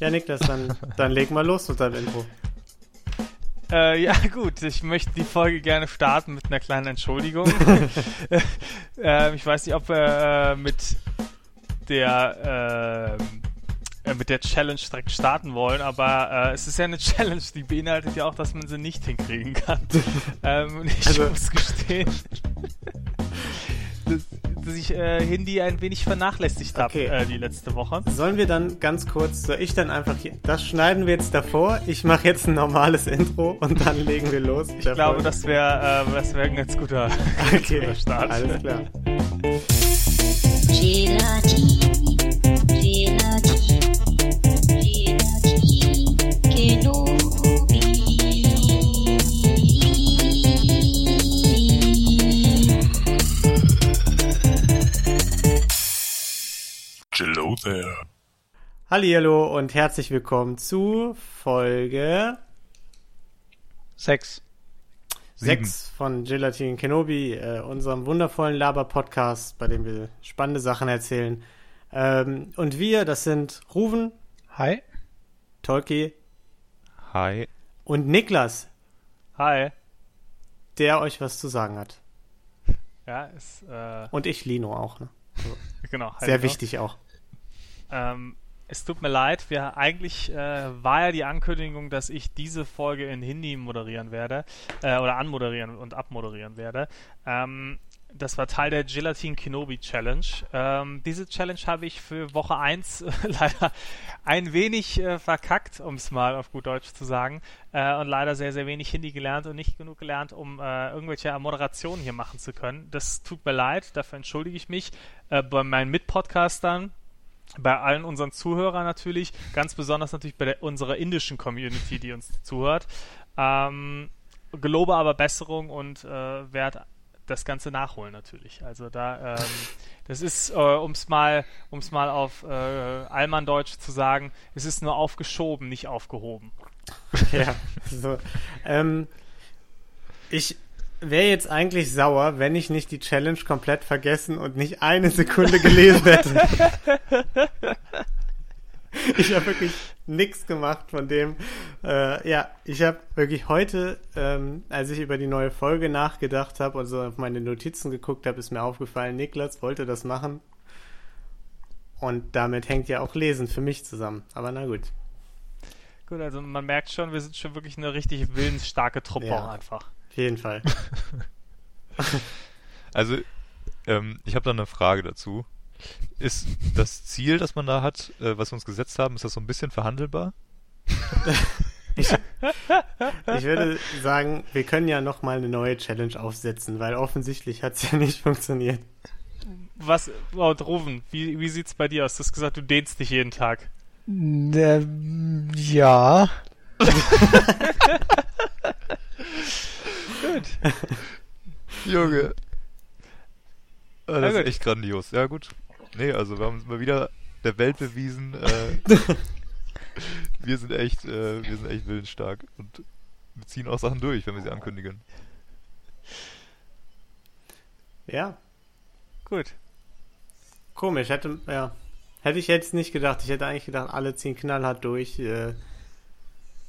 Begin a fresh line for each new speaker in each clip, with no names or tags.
Ja, Niklas, dann, dann leg mal los mit deinem Intro.
Äh, ja, gut, ich möchte die Folge gerne starten mit einer kleinen Entschuldigung. äh, ich weiß nicht, ob wir äh, mit der äh, mit der Challenge direkt starten wollen, aber äh, es ist ja eine Challenge, die beinhaltet ja auch, dass man sie nicht hinkriegen kann. ähm, ich also, muss gestehen, dass, dass ich äh, Hindi ein wenig vernachlässigt habe okay. äh, die letzte Woche.
Sollen wir dann ganz kurz, soll ich dann einfach hier, das schneiden wir jetzt davor, ich mache jetzt ein normales Intro und dann legen wir los.
Ich glaube, das wäre äh, das wär ein ganz guter,
okay. guter Start. Alles klar. There. Hallo und herzlich willkommen zu Folge
6.
6 von Gelatin Kenobi, äh, unserem wundervollen Laber-Podcast, bei dem wir spannende Sachen erzählen. Ähm, und wir, das sind Ruven.
Hi.
Tolki.
Hi.
Und Niklas.
Hi.
Der euch was zu sagen hat.
Ja, ist. Äh...
Und ich, Lino, auch. Ne?
Also, genau.
Sehr wichtig auch.
Ähm, es tut mir leid, wir eigentlich äh, war ja die Ankündigung, dass ich diese Folge in Hindi moderieren werde äh, oder anmoderieren und abmoderieren werde. Ähm, das war Teil der Gelatin Kenobi Challenge. Ähm, diese Challenge habe ich für Woche 1 äh, leider ein wenig äh, verkackt, um es mal auf gut Deutsch zu sagen. Äh, und leider sehr, sehr wenig Hindi gelernt und nicht genug gelernt, um äh, irgendwelche Moderationen hier machen zu können. Das tut mir leid, dafür entschuldige ich mich. Äh, bei meinen Mitpodcastern bei allen unseren Zuhörern natürlich, ganz besonders natürlich bei der, unserer indischen Community, die uns zuhört. Ähm, gelobe aber Besserung und äh, werde das Ganze nachholen natürlich. Also da, ähm, das ist, äh, um es mal, um's mal auf äh, Allmann-Deutsch zu sagen, es ist nur aufgeschoben, nicht aufgehoben.
Ja, so. Ähm, ich wäre jetzt eigentlich sauer, wenn ich nicht die Challenge komplett vergessen und nicht eine Sekunde gelesen hätte. ich habe wirklich nichts gemacht von dem. Äh, ja, ich habe wirklich heute, ähm, als ich über die neue Folge nachgedacht habe und so auf meine Notizen geguckt habe, ist mir aufgefallen, Niklas wollte das machen. Und damit hängt ja auch Lesen für mich zusammen. Aber na gut.
Gut, also man merkt schon, wir sind schon wirklich eine richtig willensstarke Truppe ja. auch einfach.
Auf jeden Fall.
also, ähm, ich habe da eine Frage dazu. Ist das Ziel, das man da hat, äh, was wir uns gesetzt haben, ist das so ein bisschen verhandelbar?
ich, ich würde sagen, wir können ja noch mal eine neue Challenge aufsetzen, weil offensichtlich hat es ja nicht funktioniert.
Was, oh, Rufen, wie, wie sieht's bei dir aus? Du hast gesagt, du dehnst dich jeden Tag.
Äh, ja.
Gut. Junge. Oh, das ist echt grandios. Ja, gut. Nee, also wir haben mal wieder der Welt bewiesen, äh, wir sind echt, äh, wir sind echt willensstark und wir ziehen auch Sachen durch, wenn wir sie ankündigen.
Ja. Gut. Komisch, hätte, ja. Hätte ich jetzt nicht gedacht. Ich hätte eigentlich gedacht, alle ziehen knallhart durch. Äh,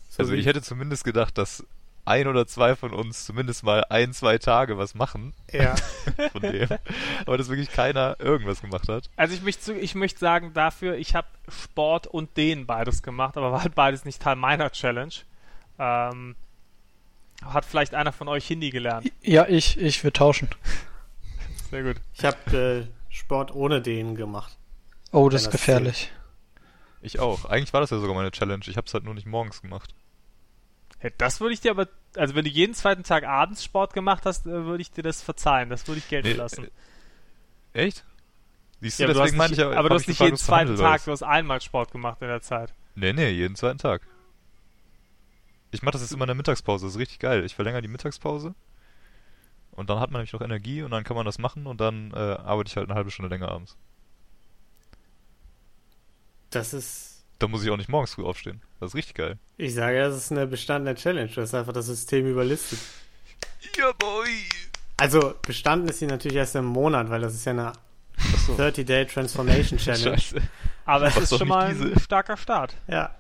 so also ich hätte zumindest gedacht, dass ein oder zwei von uns zumindest mal ein, zwei Tage was machen.
Ja.
von dem. Aber dass wirklich keiner irgendwas gemacht hat.
Also ich möchte, ich möchte sagen dafür, ich habe Sport und den beides gemacht, aber war halt beides nicht Teil meiner Challenge. Ähm, hat vielleicht einer von euch Hindi gelernt?
Ja, ich, ich würde tauschen.
Sehr gut.
Ich habe äh, Sport ohne den gemacht.
Oh, das ist gefährlich.
Ich auch. Eigentlich war das ja sogar meine Challenge. Ich habe es halt nur nicht morgens gemacht.
Hey, das würde ich dir aber, also wenn du jeden zweiten Tag abends Sport gemacht hast, äh, würde ich dir das verzeihen. Das würde ich gelten nee, lassen.
Äh, echt?
Siehst du, ja, deswegen meine ich aber. Aber du hast nicht jeden zweiten Tag, du hast einmal Sport gemacht in der Zeit.
Nee, nee, jeden zweiten Tag. Ich mache das jetzt immer in der Mittagspause, das ist richtig geil. Ich verlängere die Mittagspause und dann hat man nämlich noch Energie und dann kann man das machen und dann äh, arbeite ich halt eine halbe Stunde länger abends.
Das ist
da muss ich auch nicht morgens früh aufstehen. Das ist richtig geil.
Ich sage, das ist eine bestandene Challenge. Du hast einfach das System überlistet.
Ja, boy!
Also, bestanden ist sie natürlich erst im Monat, weil das ist ja eine so. 30-Day Transformation Challenge. Scheiße.
Aber es ist schon mal diese... ein starker Start.
Ja.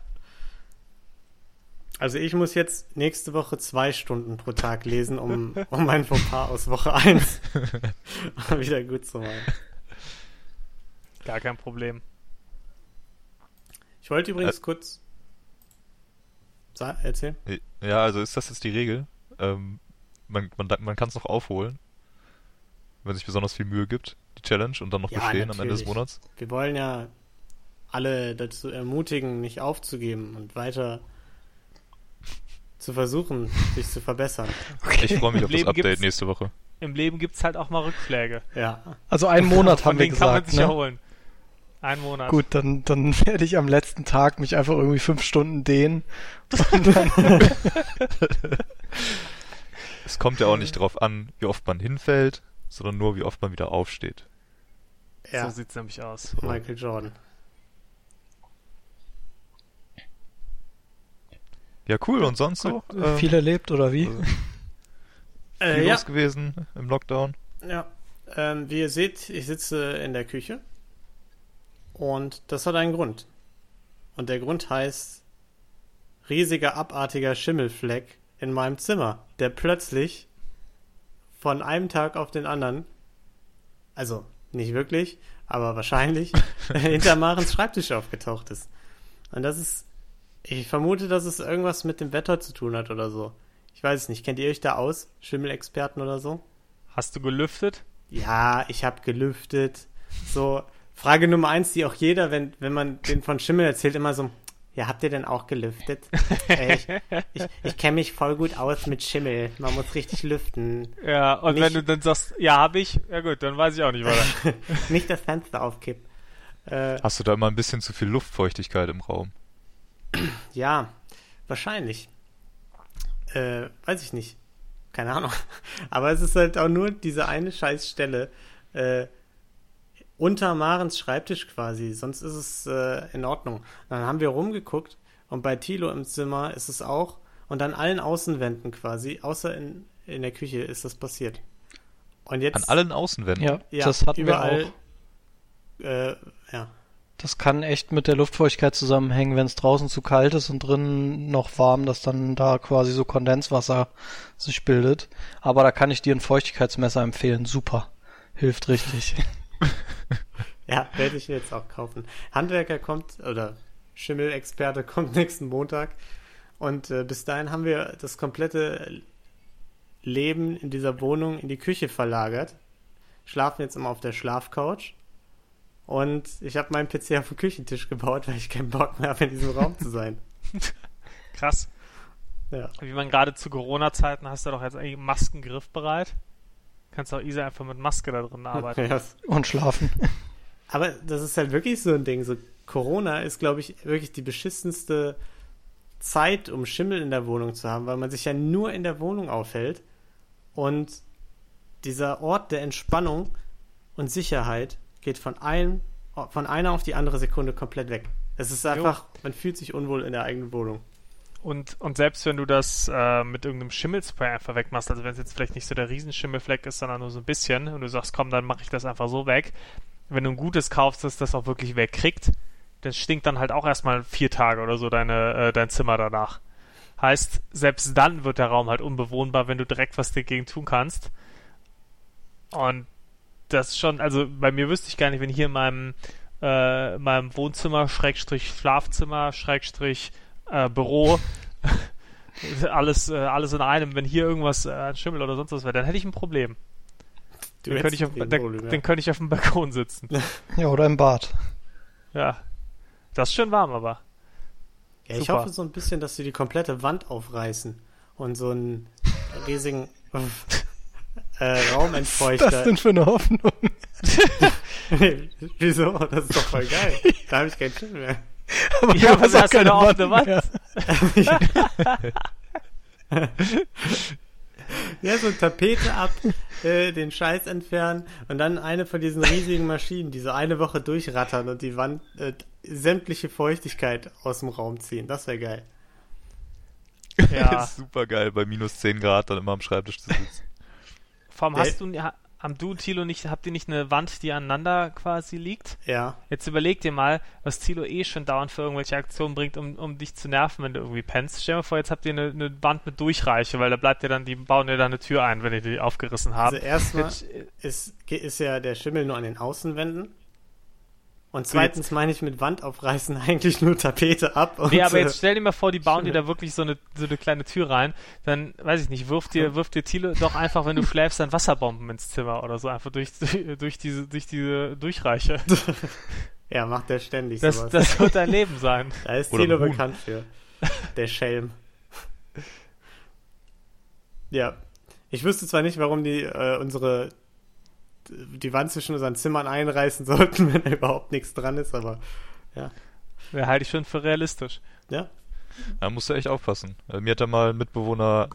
Also ich muss jetzt nächste Woche zwei Stunden pro Tag lesen, um, um mein Fauxpas aus Woche 1 wieder gut zu machen.
Gar kein Problem.
Ich wollte übrigens äh, kurz. Sag, erzähl.
Ja, also ist das jetzt die Regel? Ähm, man man, man kann es noch aufholen, wenn sich besonders viel Mühe gibt, die Challenge, und dann noch ja, bestehen natürlich. am Ende des Monats.
Wir wollen ja alle dazu ermutigen, nicht aufzugeben und weiter zu versuchen, sich zu verbessern.
Okay. Ich freue mich auf das Update nächste Woche.
Im Leben gibt es halt auch mal Rückschläge.
Ja.
Also einen Monat haben wir gesagt. Kann man sich
ne? erholen. Ein Monat.
Gut, dann, dann werde ich am letzten Tag mich einfach irgendwie fünf Stunden dehnen.
es kommt ja auch nicht darauf an, wie oft man hinfällt, sondern nur, wie oft man wieder aufsteht.
Ja. So sieht's nämlich aus.
Michael Jordan.
Ja, cool. Und sonst so?
Äh, viel erlebt oder wie?
Äh, viel ja. los gewesen im Lockdown.
Ja. Ähm, wie ihr seht, ich sitze in der Küche und das hat einen Grund. Und der Grund heißt riesiger, abartiger Schimmelfleck in meinem Zimmer, der plötzlich von einem Tag auf den anderen, also nicht wirklich, aber wahrscheinlich, hinter Marens Schreibtisch aufgetaucht ist. Und das ist, ich vermute, dass es irgendwas mit dem Wetter zu tun hat oder so. Ich weiß es nicht. Kennt ihr euch da aus? Schimmelexperten oder so?
Hast du gelüftet?
Ja, ich habe gelüftet. So, Frage Nummer eins, die auch jeder, wenn, wenn man den von Schimmel erzählt, immer so, ja, habt ihr denn auch gelüftet? äh, ich ich, ich kenne mich voll gut aus mit Schimmel. Man muss richtig lüften.
Ja, und nicht, wenn du dann sagst, ja, hab ich, ja gut, dann weiß ich auch nicht weiter.
nicht das Fenster aufkippen.
Äh, Hast du da immer ein bisschen zu viel Luftfeuchtigkeit im Raum?
Ja, wahrscheinlich. Äh, weiß ich nicht. Keine Ahnung. Aber es ist halt auch nur diese eine Scheißstelle. Äh, unter Marens Schreibtisch quasi, sonst ist es äh, in Ordnung. Dann haben wir rumgeguckt und bei Tilo im Zimmer ist es auch und an allen Außenwänden quasi, außer in, in der Küche ist das passiert.
Und jetzt, an allen Außenwänden?
Ja, ja das hatten
überall,
wir auch. Äh, ja. Das kann echt mit der Luftfeuchtigkeit zusammenhängen, wenn es draußen zu kalt ist und drinnen noch warm, dass dann da quasi so Kondenswasser sich bildet. Aber da kann ich dir ein Feuchtigkeitsmesser empfehlen. Super. Hilft richtig.
ja, werde ich jetzt auch kaufen. Handwerker kommt, oder Schimmelexperte kommt nächsten Montag. Und äh, bis dahin haben wir das komplette Leben in dieser Wohnung in die Küche verlagert. Schlafen jetzt immer auf der Schlafcouch. Und ich habe meinen PC auf den Küchentisch gebaut, weil ich keinen Bock mehr habe, in diesem Raum zu sein.
Krass. Ja. Wie man gerade zu Corona-Zeiten hast du doch jetzt eigentlich Masken griffbereit. Kannst auch easy einfach mit Maske da drin arbeiten. Ja.
Und schlafen.
Aber das ist halt wirklich so ein Ding. So Corona ist, glaube ich, wirklich die beschissenste Zeit, um Schimmel in der Wohnung zu haben, weil man sich ja nur in der Wohnung aufhält. Und dieser Ort der Entspannung und Sicherheit geht von einem, von einer auf die andere Sekunde komplett weg. Es ist einfach, jo. man fühlt sich unwohl in der eigenen Wohnung.
Und, und selbst wenn du das äh, mit irgendeinem Schimmelspray einfach wegmachst, also wenn es jetzt vielleicht nicht so der Riesenschimmelfleck ist, sondern nur so ein bisschen, und du sagst, komm, dann mache ich das einfach so weg, wenn du ein gutes kaufst, das das auch wirklich wegkriegt, das stinkt dann halt auch erstmal vier Tage oder so deine, äh, dein Zimmer danach. Heißt, selbst dann wird der Raum halt unbewohnbar, wenn du direkt was dagegen tun kannst. Und das schon, also bei mir wüsste ich gar nicht, wenn hier in meinem, äh, meinem Wohnzimmer, Schrägstrich Schlafzimmer, Schrägstrich äh, Büro. alles, äh, alles in einem. Wenn hier irgendwas äh, Schimmel oder sonst was wäre, dann hätte ich ein Problem. Du den könnte ich, auf, den, Problem, ja. den könnte ich auf dem Balkon sitzen.
Ja, oder im Bad.
Ja. Das ist schön warm, aber.
Ja, ich hoffe so ein bisschen, dass sie die komplette Wand aufreißen und so einen riesigen äh, Raumentfeuchter.
Was ist das denn für eine Hoffnung?
Wieso? Das ist doch voll geil. Da habe ich keinen Schimmel mehr.
Aber ja, aber hast keine offene Wand.
ja, so Tapete ab, äh, den Scheiß entfernen und dann eine von diesen riesigen Maschinen, die so eine Woche durchrattern und die Wand, äh, sämtliche Feuchtigkeit aus dem Raum ziehen. Das wäre geil.
Ja. super geil, bei minus 10 Grad dann immer am Schreibtisch zu sitzen.
Vor allem hast du, am du, Tilo, nicht, habt ihr nicht eine Wand, die aneinander quasi liegt?
Ja.
Jetzt überleg dir mal, was Tilo eh schon dauernd für irgendwelche Aktionen bringt, um, um dich zu nerven, wenn du irgendwie pennst. Stell dir mal vor, jetzt habt ihr eine, eine Wand mit Durchreiche, weil da bleibt ihr dann, die bauen dir da eine Tür ein, wenn ihr die aufgerissen habt.
Also erstmal ist, ist ja der Schimmel nur an den Außenwänden. Und zweitens meine ich mit Wand aufreißen eigentlich nur Tapete ab.
Und nee, aber jetzt stell dir mal vor, die bauen dir da wirklich so eine, so eine kleine Tür rein. Dann, weiß ich nicht, wirft dir, wirft dir Thiele doch einfach, wenn du schläfst, dann Wasserbomben ins Zimmer oder so. Einfach durch, durch diese, durch diese Durchreiche.
ja, macht der ständig
das, sowas. Das wird dein Leben sein.
Da ist Thilo bekannt für. Der Schelm. Ja. Ich wüsste zwar nicht, warum die äh, unsere die Wand zwischen unseren Zimmern einreißen sollten, wenn da überhaupt nichts dran ist, aber ja.
Ja, halte ich schon für realistisch.
Ja.
Da musst du echt aufpassen. Also, mir hat da mal ein Mitbewohner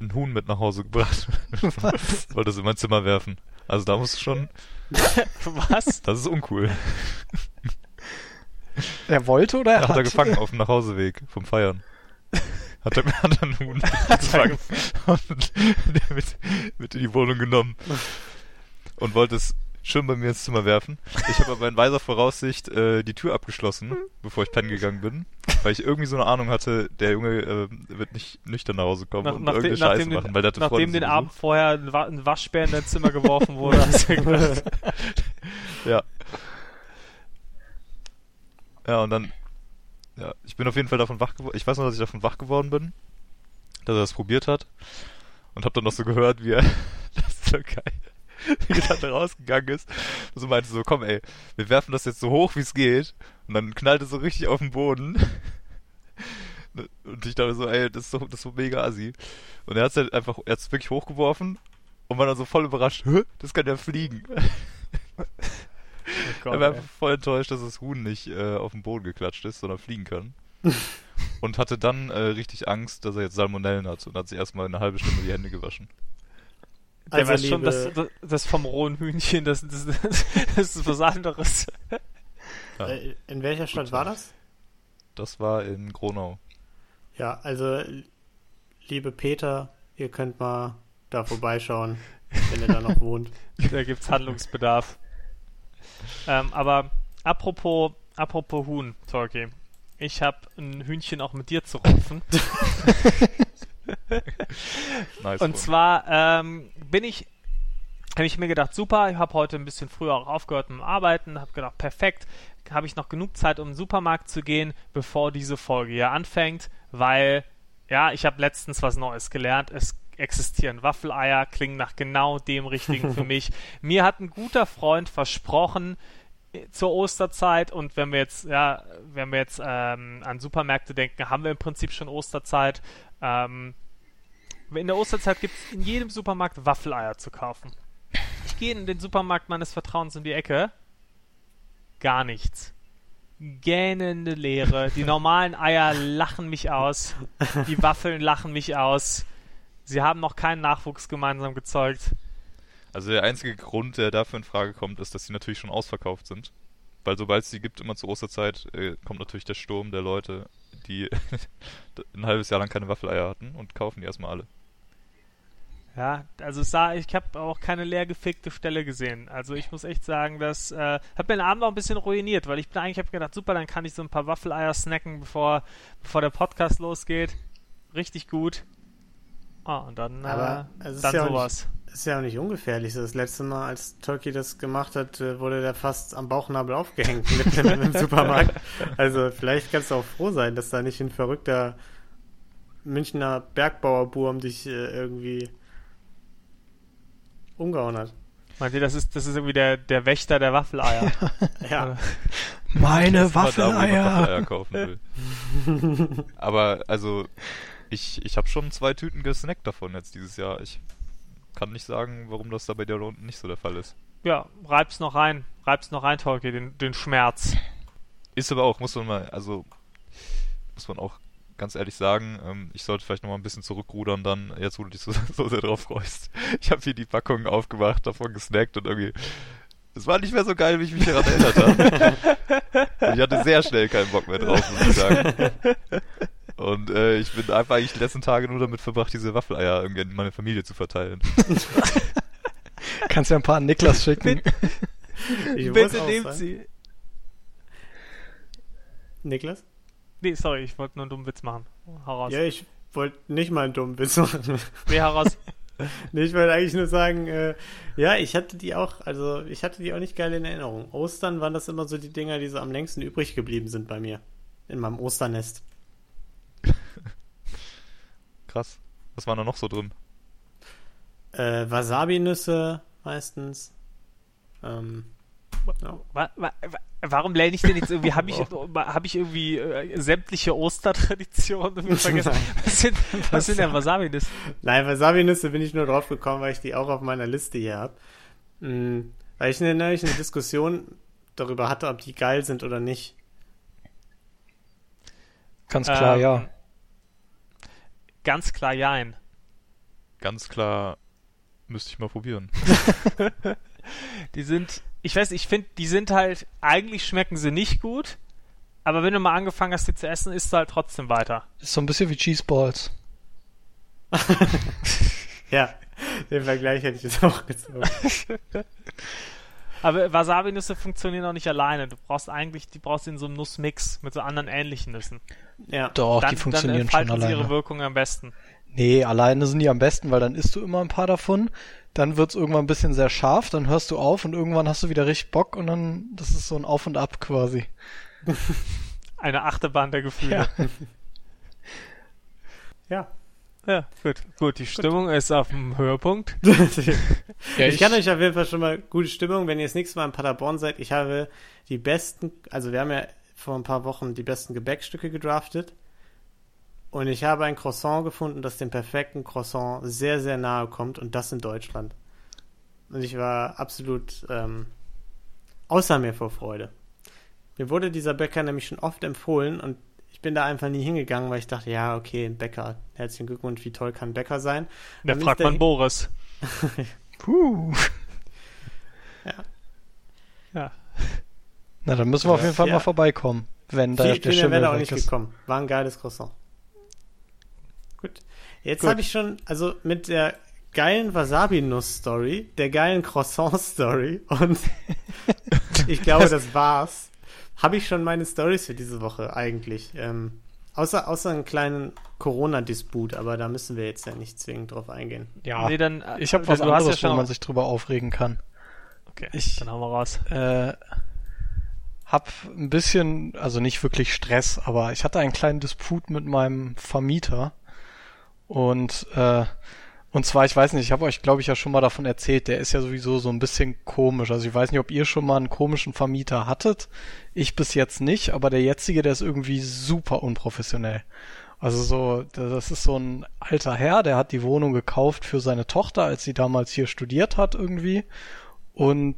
ein Huhn mit nach Hause gebracht. Wollte es in mein Zimmer werfen. Also da musst du schon.
Was?
Das ist uncool.
Er wollte oder er
hat? Hat er gefangen auf dem Nachhauseweg vom Feiern. Hat er, hat er einen Huhn gefangen und mit, mit in die Wohnung genommen und wollte es schön bei mir ins Zimmer werfen. Ich habe aber in weiser Voraussicht äh, die Tür abgeschlossen, bevor ich pennen gegangen bin, weil ich irgendwie so eine Ahnung hatte, der Junge äh, wird nicht nüchtern nach Hause kommen nach, und nach irgendeine den, Scheiße machen, weil der hatte
Nachdem den Abend vorher ein, Waschbär in dein Zimmer geworfen wurde, hast du gedacht.
ja. Ja, und dann, ja, ich bin auf jeden Fall davon wach geworden. Ich weiß noch, dass ich davon wach geworden bin, dass er das probiert hat und habe dann noch so gehört, wie er, das ist so geil wie er dann rausgegangen ist. Und so meinte so, komm ey, wir werfen das jetzt so hoch wie es geht. Und dann knallt es so richtig auf den Boden. Und ich dachte so, ey, das ist so, das ist so mega assi. Und er hat es halt einfach, er hat es wirklich hochgeworfen und war dann so voll überrascht, Hä, das kann ja fliegen. Oh Gott, er war einfach voll enttäuscht, dass das Huhn nicht äh, auf den Boden geklatscht ist, sondern fliegen kann. und hatte dann äh, richtig Angst, dass er jetzt Salmonellen hat und hat sich erstmal eine halbe Stunde die Hände gewaschen.
Der also weiß schon, dass das, das vom rohen Hühnchen, das, das, das ist was anderes.
Ja. Äh, in welcher Stadt Gut, war das?
Das war in Gronau.
Ja, also liebe Peter, ihr könnt mal da vorbeischauen, wenn ihr da noch wohnt.
Da gibt's Handlungsbedarf. Ähm, aber apropos, apropos Huhn, Torki. Ich habe ein Hühnchen auch mit dir zu rupfen. nice und zwar ähm, bin ich, habe ich mir gedacht, super, ich habe heute ein bisschen früher auch aufgehört mit dem Arbeiten, habe gedacht, perfekt, habe ich noch genug Zeit, um in den Supermarkt zu gehen, bevor diese Folge hier anfängt, weil, ja, ich habe letztens was Neues gelernt. Es existieren Waffeleier, klingen nach genau dem Richtigen für mich. Mir hat ein guter Freund versprochen, zur Osterzeit und wenn wir jetzt, ja, wenn wir jetzt ähm, an Supermärkte denken, haben wir im Prinzip schon Osterzeit. Ähm, in der Osterzeit gibt es in jedem Supermarkt Waffeleier zu kaufen. Ich gehe in den Supermarkt meines Vertrauens in die Ecke. Gar nichts. Gähnende Leere. Die normalen Eier lachen mich aus. Die Waffeln lachen mich aus. Sie haben noch keinen Nachwuchs gemeinsam gezeugt.
Also der einzige Grund, der dafür in Frage kommt, ist, dass sie natürlich schon ausverkauft sind. Weil sobald es die gibt, immer zur Osterzeit, äh, kommt natürlich der Sturm der Leute, die ein halbes Jahr lang keine Waffeleier hatten und kaufen die erstmal alle.
Ja, also sah, ich habe auch keine leer gefickte Stelle gesehen. Also ich muss echt sagen, das äh, hat mir den Abend auch ein bisschen ruiniert, weil ich bin eigentlich habe gedacht, super, dann kann ich so ein paar Waffeleier snacken, bevor bevor der Podcast losgeht. Richtig gut. Ah, und dann,
Aber äh, dann ja sowas. Nicht, ist ja auch nicht ungefährlich. Das letzte Mal, als Turkey das gemacht hat, äh, wurde der fast am Bauchnabel aufgehängt mitten im Supermarkt. Also vielleicht kannst du auch froh sein, dass da nicht ein verrückter Münchner Bergbauerburm dich äh, irgendwie umgehauen hat.
Meint ihr, das ist, das ist irgendwie der, der Wächter der Waffeleier?
ja.
Meine Waffeleier. Da, Waffeleier kaufen
will. Aber also ich, ich habe schon zwei Tüten gesnackt davon jetzt dieses Jahr. Ich kann nicht sagen, warum das da bei dir unten nicht so der Fall ist.
Ja, reib's noch rein. Reib's noch rein, Tolki, den, den Schmerz.
Ist aber auch, muss man mal, also muss man auch ganz ehrlich sagen, ähm, ich sollte vielleicht noch mal ein bisschen zurückrudern dann, jetzt wo du dich so, so sehr drauf freust. Ich habe hier die Packung aufgemacht, davon gesnackt und irgendwie es war nicht mehr so geil, wie ich mich daran erinnert habe. ich hatte sehr schnell keinen Bock mehr drauf, muss ich sagen. Und äh, ich bin einfach eigentlich die letzten Tage nur damit verbracht, diese Waffeleier irgendwie an meine Familie zu verteilen.
Kannst ja ein paar an Niklas schicken.
ich Bitte nehmt sie.
Niklas?
Nee, sorry, ich wollte nur einen dummen Witz machen.
Hau raus. Ja, ich wollte nicht mal einen dummen Witz machen.
Nee, heraus.
nee, ich wollte eigentlich nur sagen, äh, ja, ich hatte die auch, also ich hatte die auch nicht geil in Erinnerung. Ostern waren das immer so die Dinger, die so am längsten übrig geblieben sind bei mir. In meinem Osternest.
Krass. Was war da noch so drin?
Äh, Wasabi-Nüsse meistens. Ähm,
ja. Warum lerne ich denn jetzt irgendwie, habe ich, hab ich irgendwie äh, sämtliche Ostertraditionen vergessen? Was sind, was sind denn Wasabi-Nüsse?
Nein, Wasabi-Nüsse bin ich nur drauf gekommen, weil ich die auch auf meiner Liste hier habe. Mhm. Weil ich neulich eine Diskussion darüber hatte, ob die geil sind oder nicht.
Ganz klar, ähm, ja.
Ganz klar, jein.
Ganz klar, müsste ich mal probieren.
die sind ich weiß, ich finde, die sind halt, eigentlich schmecken sie nicht gut, aber wenn du mal angefangen hast, die zu essen, isst du halt trotzdem weiter.
Ist so ein bisschen wie Cheeseballs.
ja, den Vergleich hätte ich jetzt auch gezogen.
Aber Wasabi-Nüsse funktionieren auch nicht alleine. Du brauchst eigentlich, die brauchst du in so einem Nussmix mit so anderen ähnlichen Nüssen.
Ja. Doch, dann, die funktionieren dann schon alleine.
ihre Wirkung am besten.
Nee, alleine sind die am besten, weil dann isst du immer ein paar davon dann wird's irgendwann ein bisschen sehr scharf, dann hörst du auf und irgendwann hast du wieder richtig Bock und dann, das ist so ein Auf und Ab quasi.
Eine Achterbahn der Gefühle. Ja. ja. Ja, gut. Gut, die Stimmung gut. ist auf dem Höhepunkt.
ja, ich, ich kann euch auf jeden Fall schon mal gute Stimmung, wenn ihr das nächste Mal in Paderborn seid. Ich habe die besten, also wir haben ja vor ein paar Wochen die besten Gebäckstücke gedraftet. Und ich habe ein Croissant gefunden, das dem perfekten Croissant sehr, sehr nahe kommt und das in Deutschland. Und ich war absolut ähm, außer mir vor Freude. Mir wurde dieser Bäcker nämlich schon oft empfohlen und bin da einfach nie hingegangen, weil ich dachte, ja, okay, ein Bäcker, herzlichen Glückwunsch, wie toll kann ein Bäcker sein?
Da fragt man Boris.
Puh.
Ja.
Ja. Na, dann müssen wir auf jeden Fall ja. mal vorbeikommen, wenn da
Viel, der Schimmel wäre auch nicht ist. gekommen. War ein geiles Croissant. Gut. Jetzt habe ich schon, also mit der geilen Wasabi-Nuss-Story, der geilen Croissant-Story und ich glaube, das war's. Habe ich schon meine Stories für diese Woche eigentlich. Ähm, außer, außer einen kleinen Corona-Disput, aber da müssen wir jetzt ja nicht zwingend drauf eingehen.
Ja, nee, dann, ich habe was anderes, ja wo man sich drüber aufregen kann.
Okay, ich, dann haben wir raus.
Äh, hab ein bisschen, also nicht wirklich Stress, aber ich hatte einen kleinen Disput mit meinem Vermieter und äh, und zwar, ich weiß nicht, ich habe euch, glaube ich, ja schon mal davon erzählt, der ist ja sowieso so ein bisschen komisch. Also ich weiß nicht, ob ihr schon mal einen komischen Vermieter hattet. Ich bis jetzt nicht, aber der jetzige, der ist irgendwie super unprofessionell. Also so, das ist so ein alter Herr, der hat die Wohnung gekauft für seine Tochter, als sie damals hier studiert hat irgendwie. Und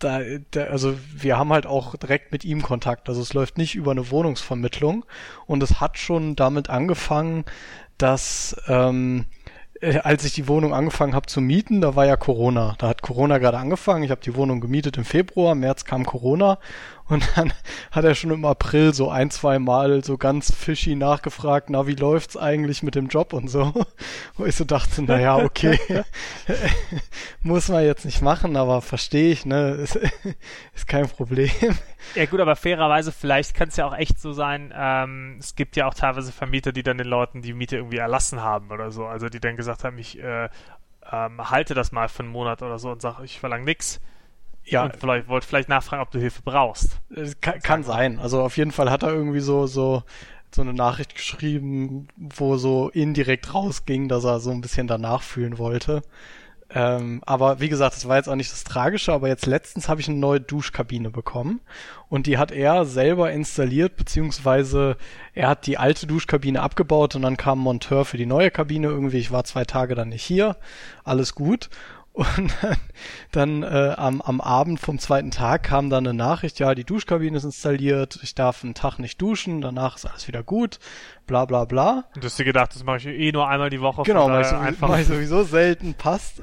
da, der, also wir haben halt auch direkt mit ihm Kontakt. Also es läuft nicht über eine Wohnungsvermittlung. Und es hat schon damit angefangen, dass ähm, äh, als ich die Wohnung angefangen habe zu mieten, da war ja Corona. Da hat Corona gerade angefangen. Ich habe die Wohnung gemietet im Februar, im März kam Corona und dann hat er schon im April so ein, zwei Mal so ganz fishy nachgefragt, na, wie läuft's eigentlich mit dem Job und so. Wo ich so dachte, na ja, okay, muss man jetzt nicht machen, aber verstehe ich, ne, ist, ist kein Problem.
Ja gut, aber fairerweise, vielleicht kann es ja auch echt so sein, ähm, es gibt ja auch teilweise Vermieter, die dann den Leuten die Miete irgendwie erlassen haben oder so. Also die dann gesagt haben, ich äh, ähm, halte das mal für einen Monat oder so und sage, ich verlange nichts. Ja, und vielleicht wollte vielleicht nachfragen, ob du Hilfe brauchst.
Kann, kann sein. Also auf jeden Fall hat er irgendwie so so so eine Nachricht geschrieben, wo so indirekt rausging, dass er so ein bisschen danach fühlen wollte. Ähm, aber wie gesagt, das war jetzt auch nicht das Tragische, aber jetzt letztens habe ich eine neue Duschkabine bekommen und die hat er selber installiert, beziehungsweise er hat die alte Duschkabine abgebaut und dann kam ein Monteur für die neue Kabine irgendwie. Ich war zwei Tage dann nicht hier, alles gut. Und dann, dann äh, am, am Abend vom zweiten Tag kam dann eine Nachricht, ja, die Duschkabine ist installiert, ich darf einen Tag nicht duschen, danach ist alles wieder gut, bla bla bla.
Und du hast dir gedacht, das mache ich eh nur einmal die Woche.
Genau, mach ich, so, einfach. mach ich sowieso selten, passt.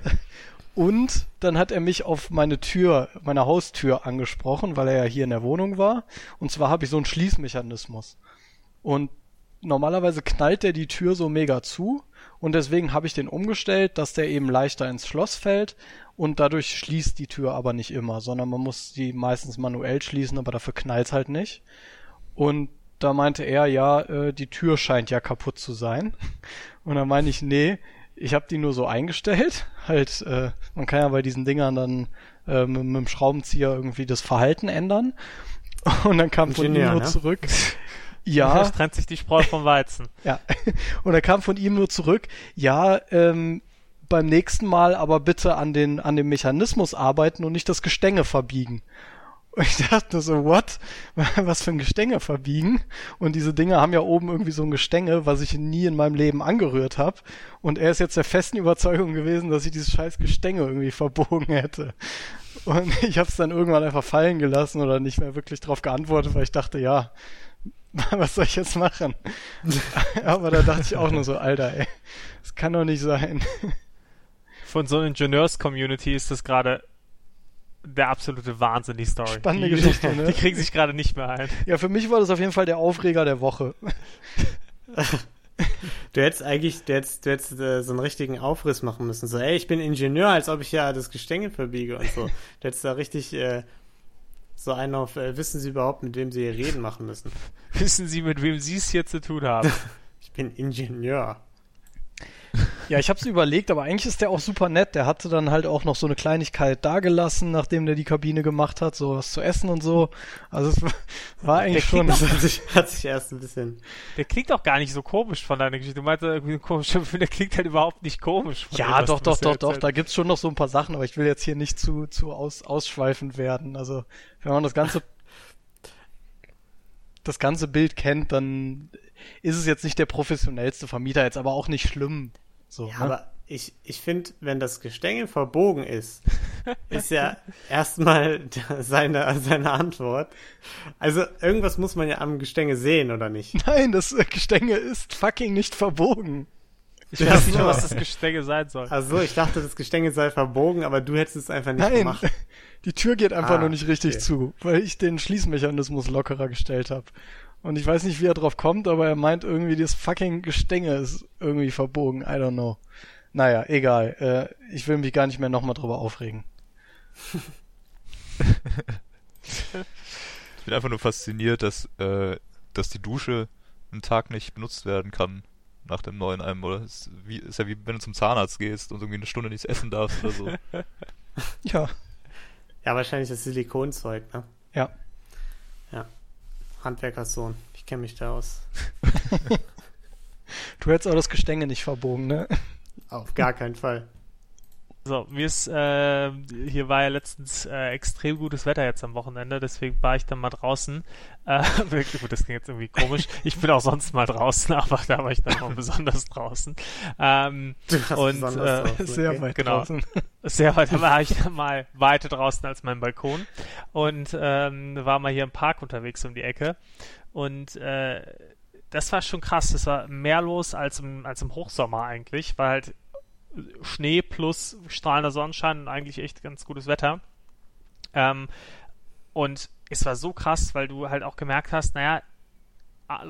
Und dann hat er mich auf meine Tür, meine Haustür angesprochen, weil er ja hier in der Wohnung war. Und zwar habe ich so einen Schließmechanismus. Und normalerweise knallt er die Tür so mega zu und deswegen habe ich den umgestellt, dass der eben leichter ins Schloss fällt und dadurch schließt die Tür aber nicht immer, sondern man muss die meistens manuell schließen, aber dafür knallt halt nicht. Und da meinte er, ja, äh, die Tür scheint ja kaputt zu sein. Und dann meine ich, nee, ich habe die nur so eingestellt. Halt, äh, man kann ja bei diesen Dingern dann äh, mit, mit dem Schraubenzieher irgendwie das Verhalten ändern. Und dann kam von ihm nur ne? zurück.
Ja. Da trennt sich die Spreu vom Weizen.
ja. Und dann kam von ihm nur zurück, ja, ähm, beim nächsten Mal aber bitte an den, an dem Mechanismus arbeiten und nicht das Gestänge verbiegen. Und ich dachte so, what? Was für ein Gestänge verbiegen? Und diese Dinge haben ja oben irgendwie so ein Gestänge, was ich nie in meinem Leben angerührt habe. Und er ist jetzt der festen Überzeugung gewesen, dass ich dieses scheiß Gestänge irgendwie verbogen hätte. Und ich habe es dann irgendwann einfach fallen gelassen oder nicht mehr wirklich drauf geantwortet, weil ich dachte, ja, was soll ich jetzt machen? Aber da dachte ich auch nur so, Alter, ey, das kann doch nicht sein.
Von so einer Ingenieurs-Community ist das gerade der absolute Wahnsinn, die Story.
Spannende die, Geschichte, ne?
Die kriegen sich gerade nicht mehr ein.
Ja, für mich war das auf jeden Fall der Aufreger der Woche.
Du hättest eigentlich, du hättest, du hättest äh, so einen richtigen Aufriss machen müssen. So, ey, ich bin Ingenieur, als ob ich ja das Gestänge verbiege und so. Du hättest da richtig äh, so einen auf, äh, wissen Sie überhaupt, mit wem Sie hier reden machen müssen?
Wissen Sie, mit wem Sie es hier zu tun haben?
ich bin Ingenieur.
Ja, ich habe es überlegt, aber eigentlich ist der auch super nett. Der hatte dann halt auch noch so eine Kleinigkeit dagelassen, nachdem der die Kabine gemacht hat, so was zu essen und so. Also es war eigentlich schon.
Das hat sich, hat sich erst ein bisschen.
Der klingt auch gar nicht so komisch von deiner Geschichte. Du meinst irgendwie komisch, der klingt halt überhaupt nicht komisch.
ja, dem, doch, doch, doch, doch. Da gibt's schon noch so ein paar Sachen, aber ich will jetzt hier nicht zu, zu aus, ausschweifend werden. Also, wenn man das ganze das ganze Bild kennt, dann ist es jetzt nicht der professionellste Vermieter, jetzt aber auch nicht schlimm. So,
ja, ne? aber ich, ich finde, wenn das Gestänge verbogen ist, ist ja erstmal seine, seine Antwort. Also irgendwas muss man ja am Gestänge sehen, oder nicht?
Nein, das Gestänge ist fucking nicht verbogen.
Ich weiß nicht, was das Gestänge sein soll.
Also ich dachte, das Gestänge sei verbogen, aber du hättest es einfach nicht
Nein,
gemacht.
Die Tür geht einfach ah, nur nicht richtig okay. zu, weil ich den Schließmechanismus lockerer gestellt habe. Und ich weiß nicht, wie er drauf kommt, aber er meint irgendwie, das fucking Gestänge ist irgendwie verbogen. I don't know. Naja, egal. Äh, ich will mich gar nicht mehr nochmal drüber aufregen.
ich bin einfach nur fasziniert, dass, äh, dass die Dusche einen Tag nicht benutzt werden kann nach dem neuen einem. Oder ist, wie, ist ja wie wenn du zum Zahnarzt gehst und irgendwie eine Stunde nichts essen darfst oder so.
ja.
Ja, wahrscheinlich das Silikonzeug, ne?
Ja.
Handwerkerssohn. Ich kenne mich da aus.
du hättest auch das Gestänge nicht verbogen, ne?
Auf gar keinen Fall.
So, mir ist, äh, hier war ja letztens äh, extrem gutes Wetter jetzt am Wochenende, deswegen war ich dann mal draußen. Äh, wirklich, gut, das klingt jetzt irgendwie komisch. Ich bin auch sonst mal draußen, aber da war ich dann mal besonders draußen. Ähm, und äh, draußen,
sehr okay. weit genau, draußen.
Sehr weit, da war ich dann mal weiter draußen als mein Balkon und ähm, war mal hier im Park unterwegs um die Ecke und äh, das war schon krass. Das war mehr los als im, als im Hochsommer eigentlich, weil halt Schnee plus strahlender Sonnenschein und eigentlich echt ganz gutes Wetter. Ähm, und es war so krass, weil du halt auch gemerkt hast, naja,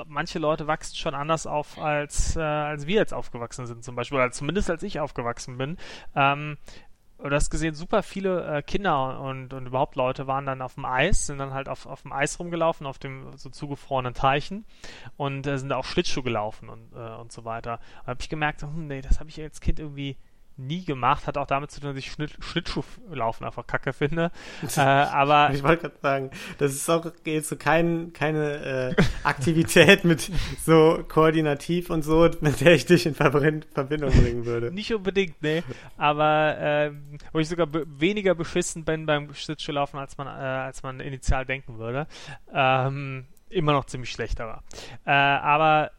manche Leute wachsen schon anders auf, als, äh, als wir jetzt aufgewachsen sind, zum Beispiel, oder zumindest als ich aufgewachsen bin. Ähm, du hast gesehen, super viele äh, Kinder und, und überhaupt Leute waren dann auf dem Eis, sind dann halt auf, auf dem Eis rumgelaufen, auf dem so zugefrorenen Teichen und äh, sind auch Schlittschuh gelaufen und, äh, und so weiter. Und habe ich gemerkt, hm, nee, das habe ich als Kind irgendwie nie gemacht, hat auch damit zu tun, dass ich Schnitt, Schlittschuhlaufen einfach kacke finde. äh, aber
ich wollte gerade sagen, das ist auch jetzt so kein, keine äh, Aktivität mit so koordinativ und so, mit der ich dich in Verbindung bringen würde.
Nicht unbedingt, ne. Aber äh, wo ich sogar be weniger beschissen bin beim Schlittschuhlaufen, als man, äh, als man initial denken würde. Ähm, immer noch ziemlich schlecht, aber. Äh, aber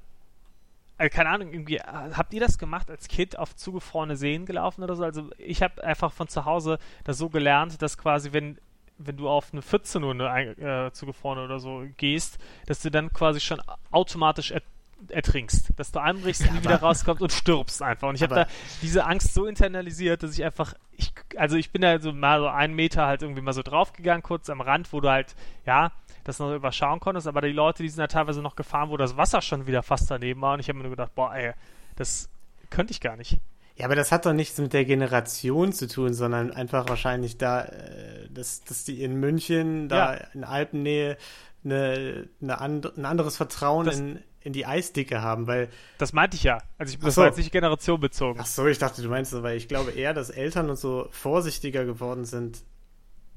also keine Ahnung, irgendwie, äh, habt ihr das gemacht als Kind auf zugefrorene Seen gelaufen oder so? Also ich habe einfach von zu Hause das so gelernt, dass quasi, wenn wenn du auf eine Pfütze nur eine, äh, zugefrorene oder so gehst, dass du dann quasi schon automatisch er ertrinkst, dass du einbrichst, nie wieder rauskommst und stirbst einfach. Und ich habe da diese Angst so internalisiert, dass ich einfach, ich, also ich bin da so mal so einen Meter halt irgendwie mal so draufgegangen, kurz am Rand, wo du halt, ja, das noch überschauen konntest, aber die Leute, die sind ja teilweise noch gefahren, wo das Wasser schon wieder fast daneben war und ich habe mir nur gedacht, boah, ey, das könnte ich gar nicht.
Ja, aber das hat doch nichts mit der Generation zu tun, sondern einfach wahrscheinlich da, äh, dass, dass die in München, da ja. in Alpennähe, eine, eine and, ein anderes Vertrauen das, in, in die Eisdicke haben, weil.
Das meinte ich ja. Also ich das so. war jetzt nicht Generation bezogen.
Ach so, ich dachte, du meinst so, weil ich glaube eher, dass Eltern und so vorsichtiger geworden sind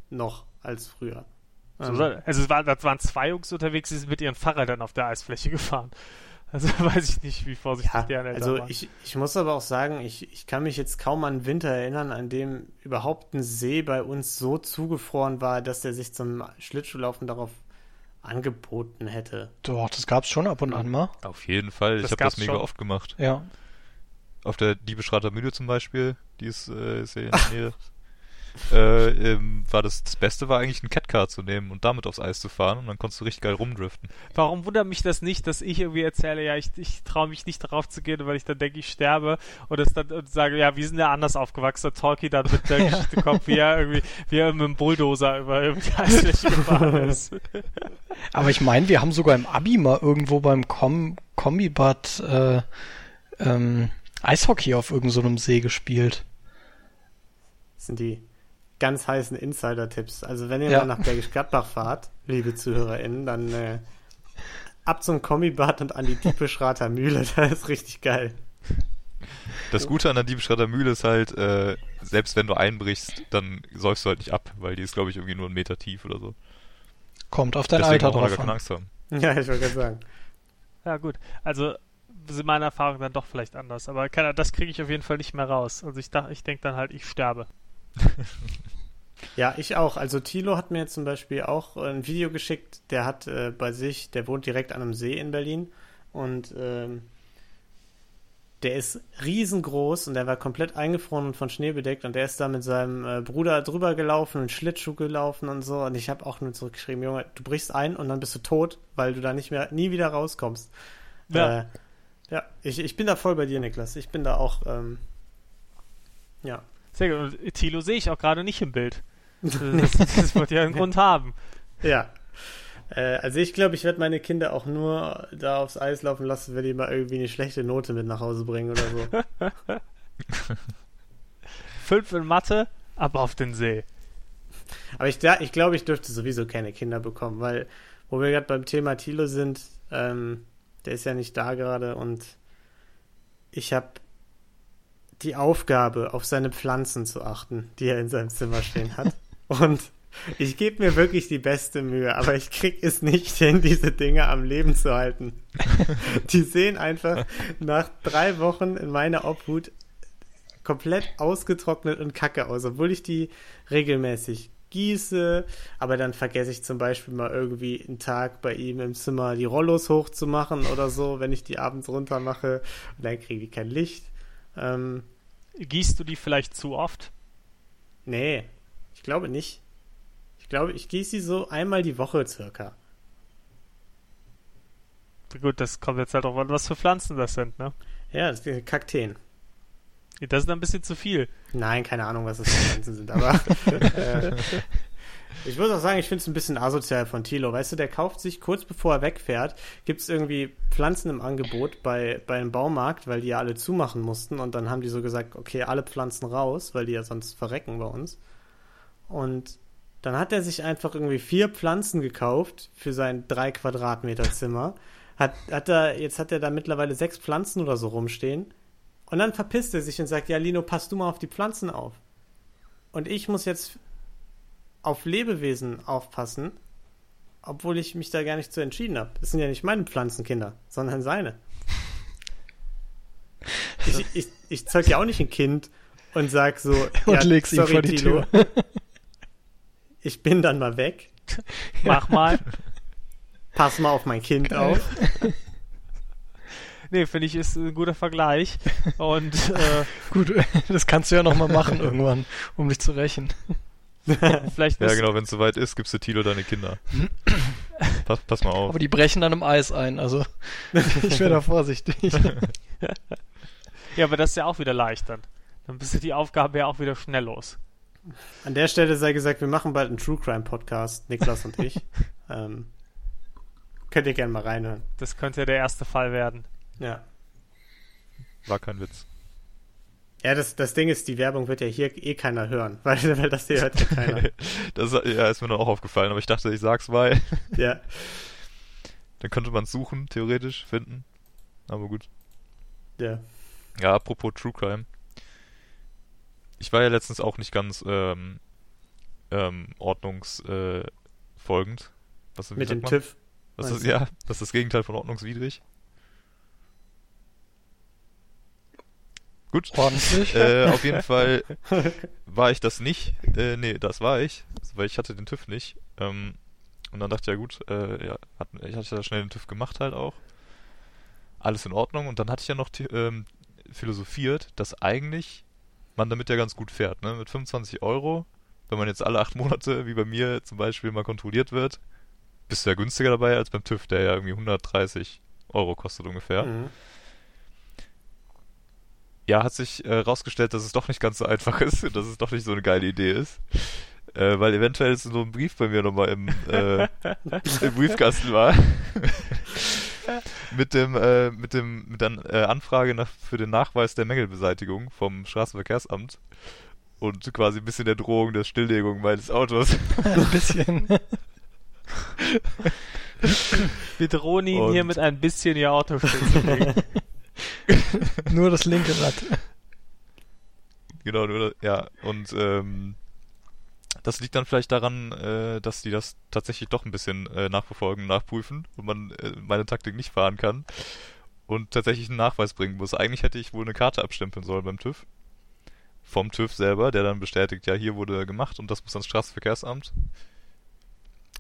noch als früher.
So, ähm. also es war, das waren zwei Jungs unterwegs, die sind mit ihren Fahrrädern auf der Eisfläche gefahren. Also weiß ich nicht, wie vorsichtig ja,
Eltern Also waren. ich, ich muss aber auch sagen, ich, ich kann mich jetzt kaum an Winter erinnern, an dem überhaupt ein See bei uns so zugefroren war, dass der sich zum Schlittschuhlaufen darauf angeboten hätte.
Doch, das gab es schon ab und an mal.
Auf jeden Fall. Das ich habe das mega schon. oft gemacht.
Ja.
Auf der Diebeschrater Mühle zum Beispiel, die ist, äh, ist in der Nähe. äh, ähm, war das, das Beste war eigentlich ein Catcar zu nehmen und damit aufs Eis zu fahren und dann konntest du richtig geil rumdriften.
Warum wundert mich das nicht, dass ich irgendwie erzähle, ja, ich, ich traue mich nicht darauf zu gehen, weil ich dann denke, ich sterbe und es dann und sage, ja, wir sind ja anders aufgewachsen, der Talkie dann mit der Geschichte kommt, wie er irgendwie, wie er mit dem Bulldozer über, die Eisfläche gefahren ist.
Aber ich meine, wir haben sogar im Abi mal irgendwo beim Com Kombibad äh, ähm, Eishockey auf irgendeinem so See gespielt.
Sind die ganz heißen Insider-Tipps. Also wenn ihr ja. mal nach Bergisch Gladbach fahrt, liebe ZuhörerInnen, dann äh, ab zum Kombibad und an die Diepeschrater Mühle, das ist richtig geil.
Das Gute an der Diebeschratter Mühle ist halt, äh, selbst wenn du einbrichst, dann säufst du halt nicht ab, weil die ist, glaube ich, irgendwie nur einen Meter tief oder so.
Kommt auf dein Deswegen Alter drauf
an. Angst haben.
Ja, ich wollte gerade sagen.
Ja, gut. Also sind meine Erfahrungen dann doch vielleicht anders. Aber kann, das kriege ich auf jeden Fall nicht mehr raus. Also ich, ich denke dann halt, ich sterbe.
Ja, ich auch. Also Thilo hat mir zum Beispiel auch ein Video geschickt. Der hat äh, bei sich, der wohnt direkt an einem See in Berlin und ähm, der ist riesengroß und der war komplett eingefroren und von Schnee bedeckt und der ist da mit seinem äh, Bruder drüber gelaufen und Schlittschuh gelaufen und so und ich habe auch nur zurückgeschrieben, Junge, du brichst ein und dann bist du tot, weil du da nicht mehr, nie wieder rauskommst. Ja. Äh, ja, ich, ich bin da voll bei dir, Niklas. Ich bin da auch, ähm, ja.
Sehr gut. Und Thilo sehe ich auch gerade nicht im Bild. Das, das wird ja einen Grund haben.
Ja. Äh, also ich glaube, ich werde meine Kinder auch nur da aufs Eis laufen lassen, wenn die mal irgendwie eine schlechte Note mit nach Hause bringen oder so.
Fünf in Mathe, aber auf den See.
Aber ich, ich glaube, ich dürfte sowieso keine Kinder bekommen, weil, wo wir gerade beim Thema Thilo sind, ähm, der ist ja nicht da gerade und ich habe die Aufgabe, auf seine Pflanzen zu achten, die er in seinem Zimmer stehen hat. Und ich gebe mir wirklich die beste Mühe, aber ich krieg es nicht hin, diese Dinge am Leben zu halten. Die sehen einfach nach drei Wochen in meiner Obhut komplett ausgetrocknet und kacke aus, obwohl ich die regelmäßig gieße, aber dann vergesse ich zum Beispiel mal irgendwie einen Tag bei ihm im Zimmer die Rollos hochzumachen oder so, wenn ich die abends runter mache und dann kriege ich kein Licht. Ähm,
Gießt du die vielleicht zu oft?
Nee, ich glaube nicht. Ich glaube, ich gieße sie so einmal die Woche circa.
Gut, das kommt jetzt halt auch an, was für Pflanzen das sind, ne?
Ja, das sind Kakteen.
Das ist ein bisschen zu viel.
Nein, keine Ahnung, was das für Pflanzen sind, aber äh, ich muss auch sagen, ich finde es ein bisschen asozial von Tilo. Weißt du, der kauft sich kurz bevor er wegfährt, gibt es irgendwie Pflanzen im Angebot bei, bei einem Baumarkt, weil die ja alle zumachen mussten. Und dann haben die so gesagt, okay, alle Pflanzen raus, weil die ja sonst verrecken bei uns. Und dann hat er sich einfach irgendwie vier Pflanzen gekauft für sein drei Quadratmeter Zimmer. Hat, hat er, jetzt hat er da mittlerweile sechs Pflanzen oder so rumstehen. Und dann verpisst er sich und sagt, ja, Lino, pass du mal auf die Pflanzen auf. Und ich muss jetzt auf Lebewesen aufpassen, obwohl ich mich da gar nicht so entschieden habe. Das sind ja nicht meine Pflanzenkinder, sondern seine. Ich, ich, ich zeug ja auch nicht ein Kind und sag so,
und ja, leg's sorry, ihm vor die Tilo, Tür.
ich bin dann mal weg.
Mach mal.
Pass mal auf mein Kind Geil. auf.
Nee, finde ich, ist ein guter Vergleich. Und äh,
gut, das kannst du ja nochmal machen irgendwann, um dich zu rächen.
Vielleicht
ja, genau, wenn es soweit ist, gibst du Tilo deine Kinder. pass, pass mal auf.
Aber die brechen dann im Eis ein, also ich wäre da vorsichtig.
ja, aber das ist ja auch wieder leicht dann. Dann bist du die Aufgabe ja auch wieder schnell los.
An der Stelle sei gesagt, wir machen bald einen True Crime Podcast, Niklas und ich. ähm, könnt ihr gerne mal reinhören.
Das könnte ja der erste Fall werden.
Ja.
War kein Witz.
Ja, das, das Ding ist, die Werbung wird ja hier eh keiner hören, weil, weil das hier hört ja keiner.
das ja, ist mir dann auch aufgefallen, aber ich dachte, ich sag's mal.
ja.
Dann könnte man es suchen, theoretisch, finden. Aber gut.
Ja.
Ja, apropos True Crime. Ich war ja letztens auch nicht ganz ähm, ähm, ordnungsfolgend. Äh,
Was, Mit dem TÜV.
Das ist, ja, das ist das Gegenteil von ordnungswidrig. Gut.
Ordentlich.
Äh, auf jeden Fall war ich das nicht. Äh, nee, das war ich, weil ich hatte den TÜV nicht. Ähm, und dann dachte ich, ja gut, äh, ja, hat, ich hatte ja schnell den TÜV gemacht halt auch. Alles in Ordnung. Und dann hatte ich ja noch ähm, philosophiert, dass eigentlich man damit ja ganz gut fährt. Ne? Mit 25 Euro, wenn man jetzt alle acht Monate, wie bei mir zum Beispiel, mal kontrolliert wird, bist du ja günstiger dabei als beim TÜV, der ja irgendwie 130 Euro kostet ungefähr. Mhm ja, hat sich herausgestellt, äh, dass es doch nicht ganz so einfach ist und dass es doch nicht so eine geile Idee ist. Äh, weil eventuell so ein Brief bei mir nochmal im, äh, im Briefkasten war. mit dem, äh, mit dem, mit der äh, Anfrage nach, für den Nachweis der Mängelbeseitigung vom Straßenverkehrsamt und quasi ein bisschen der Drohung der Stilllegung meines Autos.
ein bisschen.
Wir drohen ihn und hier mit ein bisschen ihr Auto stillzulegen.
nur das linke Rad.
Genau, nur das, ja. Und ähm, das liegt dann vielleicht daran, äh, dass die das tatsächlich doch ein bisschen äh, nachverfolgen, nachprüfen und man äh, meine Taktik nicht fahren kann und tatsächlich einen Nachweis bringen muss. Eigentlich hätte ich wohl eine Karte abstempeln sollen beim TÜV. Vom TÜV selber, der dann bestätigt, ja, hier wurde gemacht und das muss ans Straßenverkehrsamt.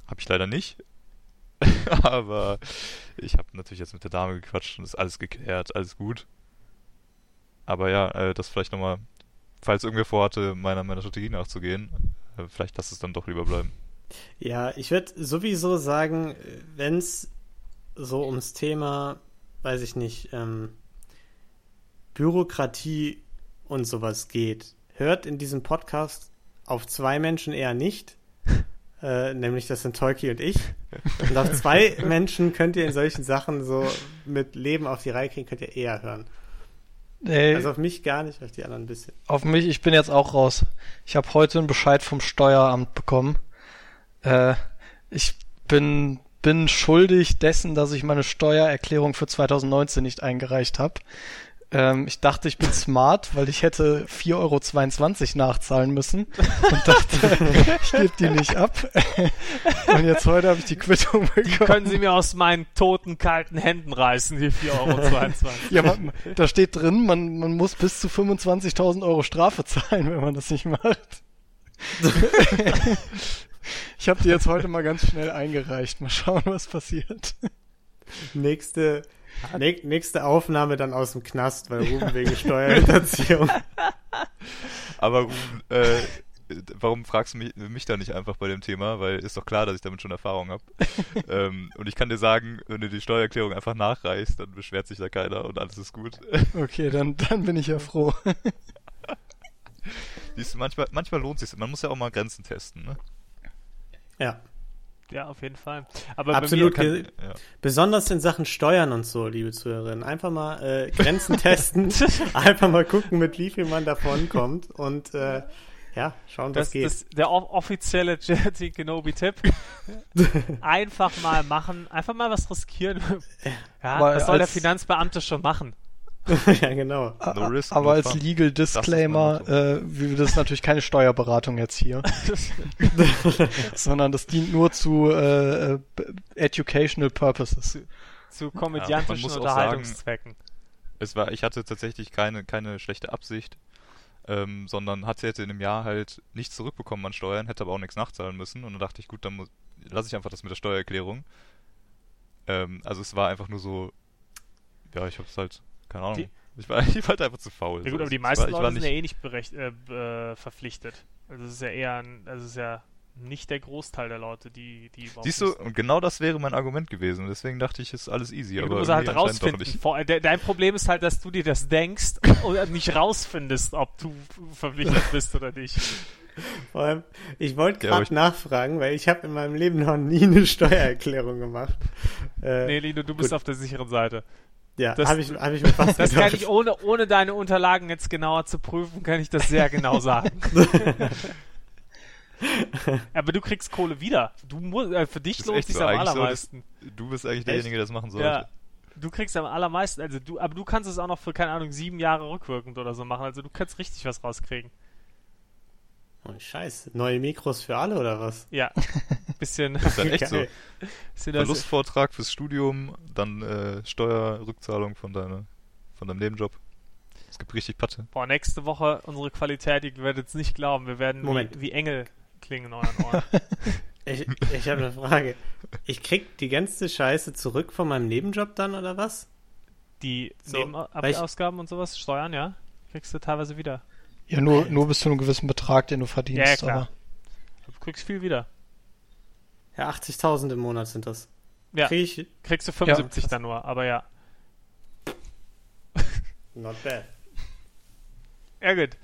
Habe ich leider nicht. Aber ich habe natürlich jetzt mit der Dame gequatscht und ist alles geklärt, alles gut. Aber ja, äh, das vielleicht nochmal, falls irgendwer vorhatte, meiner, meiner Strategie nachzugehen, äh, vielleicht lass es dann doch lieber bleiben.
Ja, ich würde sowieso sagen, wenn es so ums Thema, weiß ich nicht, ähm, Bürokratie und sowas geht, hört in diesem Podcast auf zwei Menschen eher nicht, äh, nämlich das sind Tolki und ich. Und auf zwei Menschen könnt ihr in solchen Sachen so mit Leben auf die Reihe kriegen, könnt ihr eher hören.
Nee,
also auf mich gar nicht, auf die anderen ein bisschen.
Auf mich, ich bin jetzt auch raus. Ich habe heute einen Bescheid vom Steueramt bekommen. Äh, ich bin bin schuldig dessen, dass ich meine Steuererklärung für 2019 nicht eingereicht habe. Ähm, ich dachte, ich bin smart, weil ich hätte 4,22 Euro nachzahlen müssen und dachte, ich gebe die nicht ab. und jetzt heute habe ich die Quittung bekommen. Die
können Sie mir aus meinen toten, kalten Händen reißen, die 4,22 Euro.
ja, man, da steht drin, man, man muss bis zu 25.000 Euro Strafe zahlen, wenn man das nicht macht. ich habe die jetzt heute mal ganz schnell eingereicht. Mal schauen, was passiert.
Nächste nächste Aufnahme dann aus dem Knast, weil Ruben wegen Steuerhinterziehung.
Aber Ruben, äh, warum fragst du mich, mich da nicht einfach bei dem Thema? Weil ist doch klar, dass ich damit schon Erfahrung habe. ähm, und ich kann dir sagen, wenn du die Steuererklärung einfach nachreichst, dann beschwert sich da keiner und alles ist gut.
okay, dann, dann bin ich ja froh.
Siehst du, manchmal, manchmal lohnt es sich. Man muss ja auch mal Grenzen testen, ne?
Ja.
Ja, auf jeden Fall. Aber
Absolut. Kann, ja. Besonders in Sachen Steuern und so, liebe Zuhörerinnen. Einfach mal äh, Grenzen testen. einfach mal gucken, mit wie viel man davon kommt. Und äh, ja, schauen, was geht. Das,
der offizielle Jetty Kenobi-Tipp. einfach mal machen, einfach mal was riskieren. Ja, Aber was soll der Finanzbeamte schon machen?
ja, genau.
No risk, Aber no als Legal Disclaimer, äh, das ist natürlich keine Steuerberatung jetzt hier. sondern das dient nur zu äh, educational purposes.
Zu komödiantischen ja, Unterhaltungszwecken.
es war, ich hatte tatsächlich keine, keine schlechte Absicht, ähm, sondern hatte jetzt in einem Jahr halt nichts zurückbekommen an Steuern, hätte aber auch nichts nachzahlen müssen. Und dann dachte ich, gut, dann lasse ich einfach das mit der Steuererklärung. Ähm, also es war einfach nur so, ja, ich hab's halt keine Ahnung. Die, ich, war, ich war einfach zu faul.
Ja gut, aber die meisten war, Leute sind ja eh nicht berecht, äh, äh, verpflichtet. Also es ist ja eher ein, also es ist ja nicht der Großteil der Leute, die die
Siehst du, und genau das wäre mein Argument gewesen. Deswegen dachte ich, ist alles easy. Ja, aber
du musst halt rausfinden. Vor, de, dein Problem ist halt, dass du dir das denkst und nicht rausfindest, ob du verpflichtet bist oder nicht.
Vor allem, ich wollte gerade ja, nachfragen, weil ich habe in meinem Leben noch nie eine Steuererklärung gemacht.
Äh, nee, Lino, du bist gut. auf der sicheren Seite.
Ja, habe ich, hab ich mir fast
Das gedacht. kann ich, ohne, ohne deine Unterlagen jetzt genauer zu prüfen, kann ich das sehr genau sagen. Aber du kriegst Kohle wieder. Du musst, äh, für dich lohnt sich so, am allermeisten.
So, du bist eigentlich derjenige, der das machen sollte. Ja.
Du kriegst am allermeisten, also du, aber du kannst es auch noch für, keine Ahnung, sieben Jahre rückwirkend oder so machen. Also du kannst richtig was rauskriegen.
Oh, Scheiße. Neue Mikros für alle oder was?
Ja. Bisschen.
Das ist dann echt so. Verlustvortrag fürs Studium, dann äh, Steuerrückzahlung von, deine, von deinem Nebenjob. Es gibt richtig Patte.
Boah, nächste Woche unsere Qualität, ihr werdet es nicht glauben. Wir werden Moment. Wie, wie Engel klingen in euren Ohren.
ich ich habe eine Frage. Ich krieg die ganze Scheiße zurück von meinem Nebenjob dann oder was?
Die so, Nebenausgaben und sowas, Steuern, ja? Kriegst du teilweise wieder.
Ja, nur, nur bis zu einem gewissen Betrag, den du verdienst. Ja, klar. Aber.
Du kriegst viel wieder.
Ja, 80.000 im Monat sind das.
Ja, Krieg ich... kriegst du 75 ja. dann nur, aber ja.
Not bad.
Ja, gut.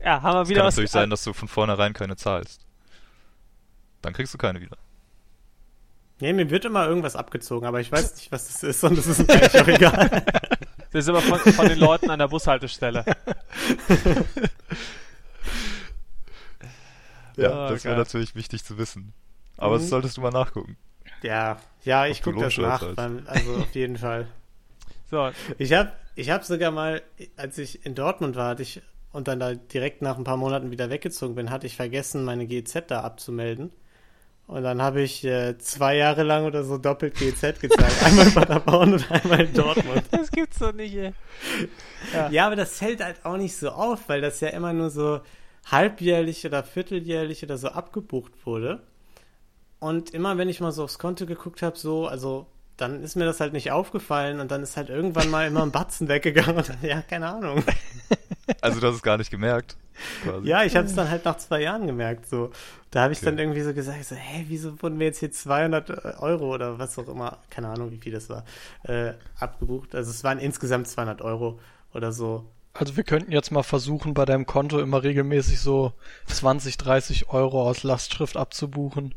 Ja, haben wir
es
wieder
kann was... natürlich sein, dass du von vornherein keine zahlst. Dann kriegst du keine wieder.
Nee, mir wird immer irgendwas abgezogen, aber ich weiß nicht, was das ist und das ist mir eigentlich auch egal.
Das ist aber von, von den Leuten an der Bushaltestelle.
ja, oh, das wäre natürlich wichtig zu wissen. Aber mhm. das solltest du mal nachgucken.
Ja, ja, ich gucke das nach, beim, also auf jeden Fall. So. Ich habe ich hab sogar mal, als ich in Dortmund war, hatte ich und dann da direkt nach ein paar Monaten wieder weggezogen bin, hatte ich vergessen, meine GZ da abzumelden. Und dann habe ich äh, zwei Jahre lang oder so doppelt GZ gezahlt. einmal in Paderborn und einmal in Dortmund.
Das gibt's doch nicht, ey.
Ja. ja, aber das fällt halt auch nicht so auf, weil das ja immer nur so halbjährlich oder vierteljährlich oder so abgebucht wurde. Und immer wenn ich mal so aufs Konto geguckt habe, so, also dann ist mir das halt nicht aufgefallen und dann ist halt irgendwann mal immer ein Batzen weggegangen und dann, ja, keine Ahnung.
Also du hast es gar nicht gemerkt.
Quasi. Ja, ich habe es dann halt nach zwei Jahren gemerkt. So, da habe ich okay. dann irgendwie so gesagt, so, hä, wieso wurden wir jetzt hier 200 äh, Euro oder was auch immer, keine Ahnung, wie viel das war, äh, abgebucht. Also es waren insgesamt 200 Euro oder so.
Also wir könnten jetzt mal versuchen, bei deinem Konto immer regelmäßig so 20, 30 Euro aus Lastschrift abzubuchen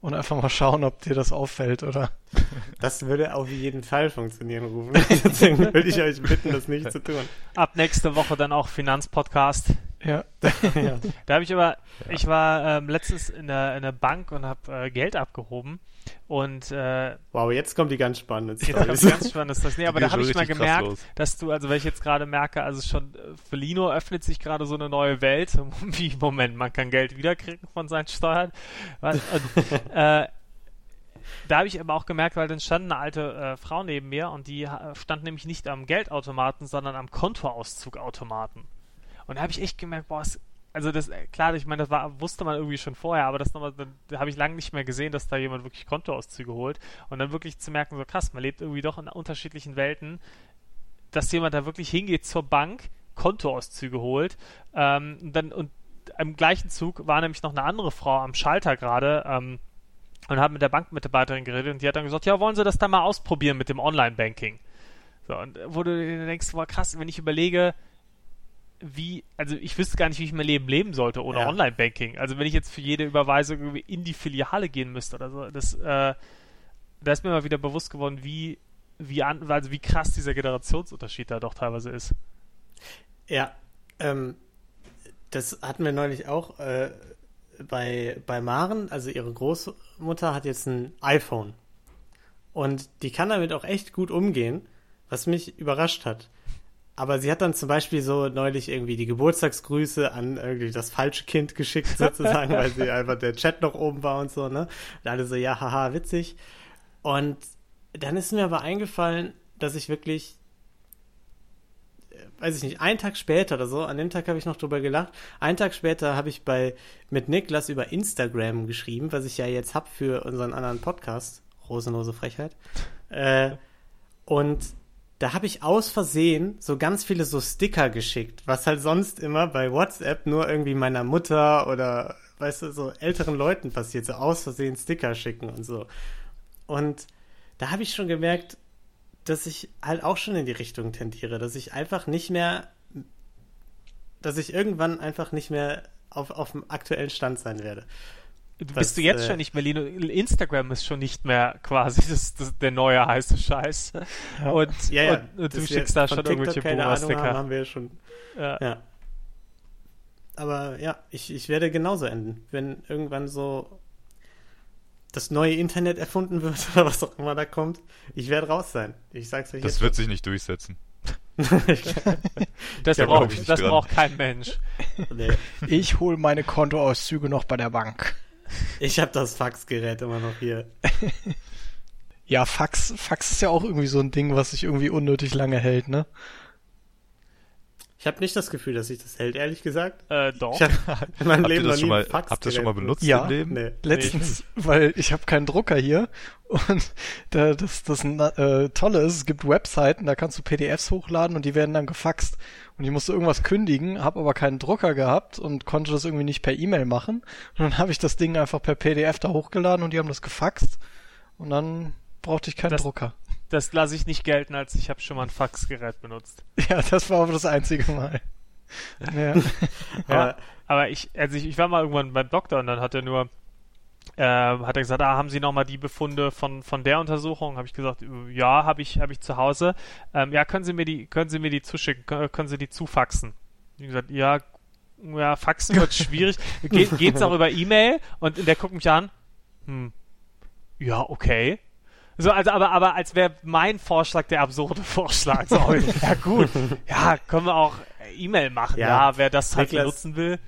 und einfach mal schauen, ob dir das auffällt, oder?
Das würde auf jeden Fall funktionieren, Rufen. Deswegen würde ich euch bitten, das nicht zu tun.
Ab nächste Woche dann auch Finanzpodcast.
Ja.
ja. Da habe ich aber, ich war ähm, letztens in der, in der Bank und habe äh, Geld abgehoben und äh,
wow, jetzt kommt die ganz spannende
Story. Jetzt kommt die ganz spannende Story. Nee, aber da habe ich mal gemerkt, dass du, also wenn ich jetzt gerade merke, also schon äh, für Lino öffnet sich gerade so eine neue Welt. Wie, Moment, man kann Geld wiederkriegen von seinen Steuern. Was, und, äh, da habe ich aber auch gemerkt, weil dann stand eine alte äh, Frau neben mir und die äh, stand nämlich nicht am Geldautomaten, sondern am Kontoauszugautomaten. Und da habe ich echt gemerkt, boah, es, also das, äh, klar, ich meine, das war, wusste man irgendwie schon vorher, aber das nochmal, da habe ich lange nicht mehr gesehen, dass da jemand wirklich Kontoauszüge holt. Und dann wirklich zu merken, so krass, man lebt irgendwie doch in unterschiedlichen Welten, dass jemand da wirklich hingeht zur Bank, Kontoauszüge holt, ähm, und dann, und im gleichen Zug war nämlich noch eine andere Frau am Schalter gerade, ähm, und hat mit der Bankmitarbeiterin geredet und die hat dann gesagt, ja, wollen Sie das da mal ausprobieren mit dem Online-Banking? So, und wo du denkst, boah, krass, wenn ich überlege, wie, also ich wüsste gar nicht, wie ich mein Leben leben sollte ohne ja. Online-Banking. Also wenn ich jetzt für jede Überweisung in die Filiale gehen müsste oder so, das, äh, da ist mir mal wieder bewusst geworden, wie, wie, an, also wie krass dieser Generationsunterschied da doch teilweise ist.
Ja, ähm, das hatten wir neulich auch äh, bei, bei Maren, also ihre Großmutter hat jetzt ein iPhone. Und die kann damit auch echt gut umgehen, was mich überrascht hat. Aber sie hat dann zum Beispiel so neulich irgendwie die Geburtstagsgrüße an irgendwie das falsche Kind geschickt, sozusagen, weil sie einfach der Chat noch oben war und so, ne? Und alle so, ja, haha, witzig. Und dann ist mir aber eingefallen, dass ich wirklich, äh, weiß ich nicht, einen Tag später oder so, an dem Tag habe ich noch drüber gelacht, einen Tag später habe ich bei mit Niklas über Instagram geschrieben, was ich ja jetzt hab für unseren anderen Podcast, Rosenlose Frechheit. Äh, und da habe ich aus Versehen so ganz viele so Sticker geschickt, was halt sonst immer bei WhatsApp nur irgendwie meiner Mutter oder, weißt du, so älteren Leuten passiert, so aus Versehen Sticker schicken und so. Und da habe ich schon gemerkt, dass ich halt auch schon in die Richtung tendiere, dass ich einfach nicht mehr, dass ich irgendwann einfach nicht mehr auf, auf dem aktuellen Stand sein werde.
Du bist du jetzt äh, schon nicht mehr Lino. Instagram ist schon nicht mehr quasi das, das der neue heiße Scheiß. Ja. Und,
ja, ja.
und, und du schickst da schon TikTok irgendwelche
Boomer-Sticker. Haben, haben wir schon. Ja. ja. Aber ja, ich, ich werde genauso enden, wenn irgendwann so das neue Internet erfunden wird oder was auch immer da kommt. Ich werde raus sein. Ich sag's euch
Das
jetzt
wird sich nicht durchsetzen.
das braucht, das braucht kein Mensch.
Nee. Ich hole meine Kontoauszüge noch bei der Bank.
Ich habe das Faxgerät immer noch hier.
ja, Fax, Fax ist ja auch irgendwie so ein Ding, was sich irgendwie unnötig lange hält, ne?
Ich habe nicht das Gefühl, dass sich das hält, ehrlich gesagt.
Äh, doch.
Ich hab in meinem Leben noch nie mal, Fax Habt ihr das schon mal benutzt
ja,
im Leben?
Nee. Letztens, nee. weil ich habe keinen Drucker hier und da, das, das äh, Tolle ist, es gibt Webseiten, da kannst du PDFs hochladen und die werden dann gefaxt. Und ich musste irgendwas kündigen, habe aber keinen Drucker gehabt und konnte das irgendwie nicht per E-Mail machen. Und dann habe ich das Ding einfach per PDF da hochgeladen und die haben das gefaxt und dann brauchte ich keinen
das,
Drucker.
Das lasse ich nicht gelten, als ich habe schon mal ein Faxgerät benutzt.
Ja, das war aber das einzige Mal.
Ja. ja aber ich, also ich, ich war mal irgendwann beim Doktor und dann hat er nur, äh, hat er gesagt, ah, haben Sie noch mal die Befunde von, von der Untersuchung? Habe ich gesagt, ja, habe ich, habe ich zu Hause. Ähm, ja, können Sie mir die, können Sie mir die zuschicken? Können, können Sie die zufaxen? Ich gesagt, ja, ja, faxen wird schwierig. Ge geht's auch über E-Mail? Und der guckt mich an. Hm. Ja, okay. So, also, aber, aber als wäre mein Vorschlag der absurde Vorschlag. So, ja, gut. Ja, können wir auch E-Mail machen. Ja, ja, wer das halt Niklas, nutzen will.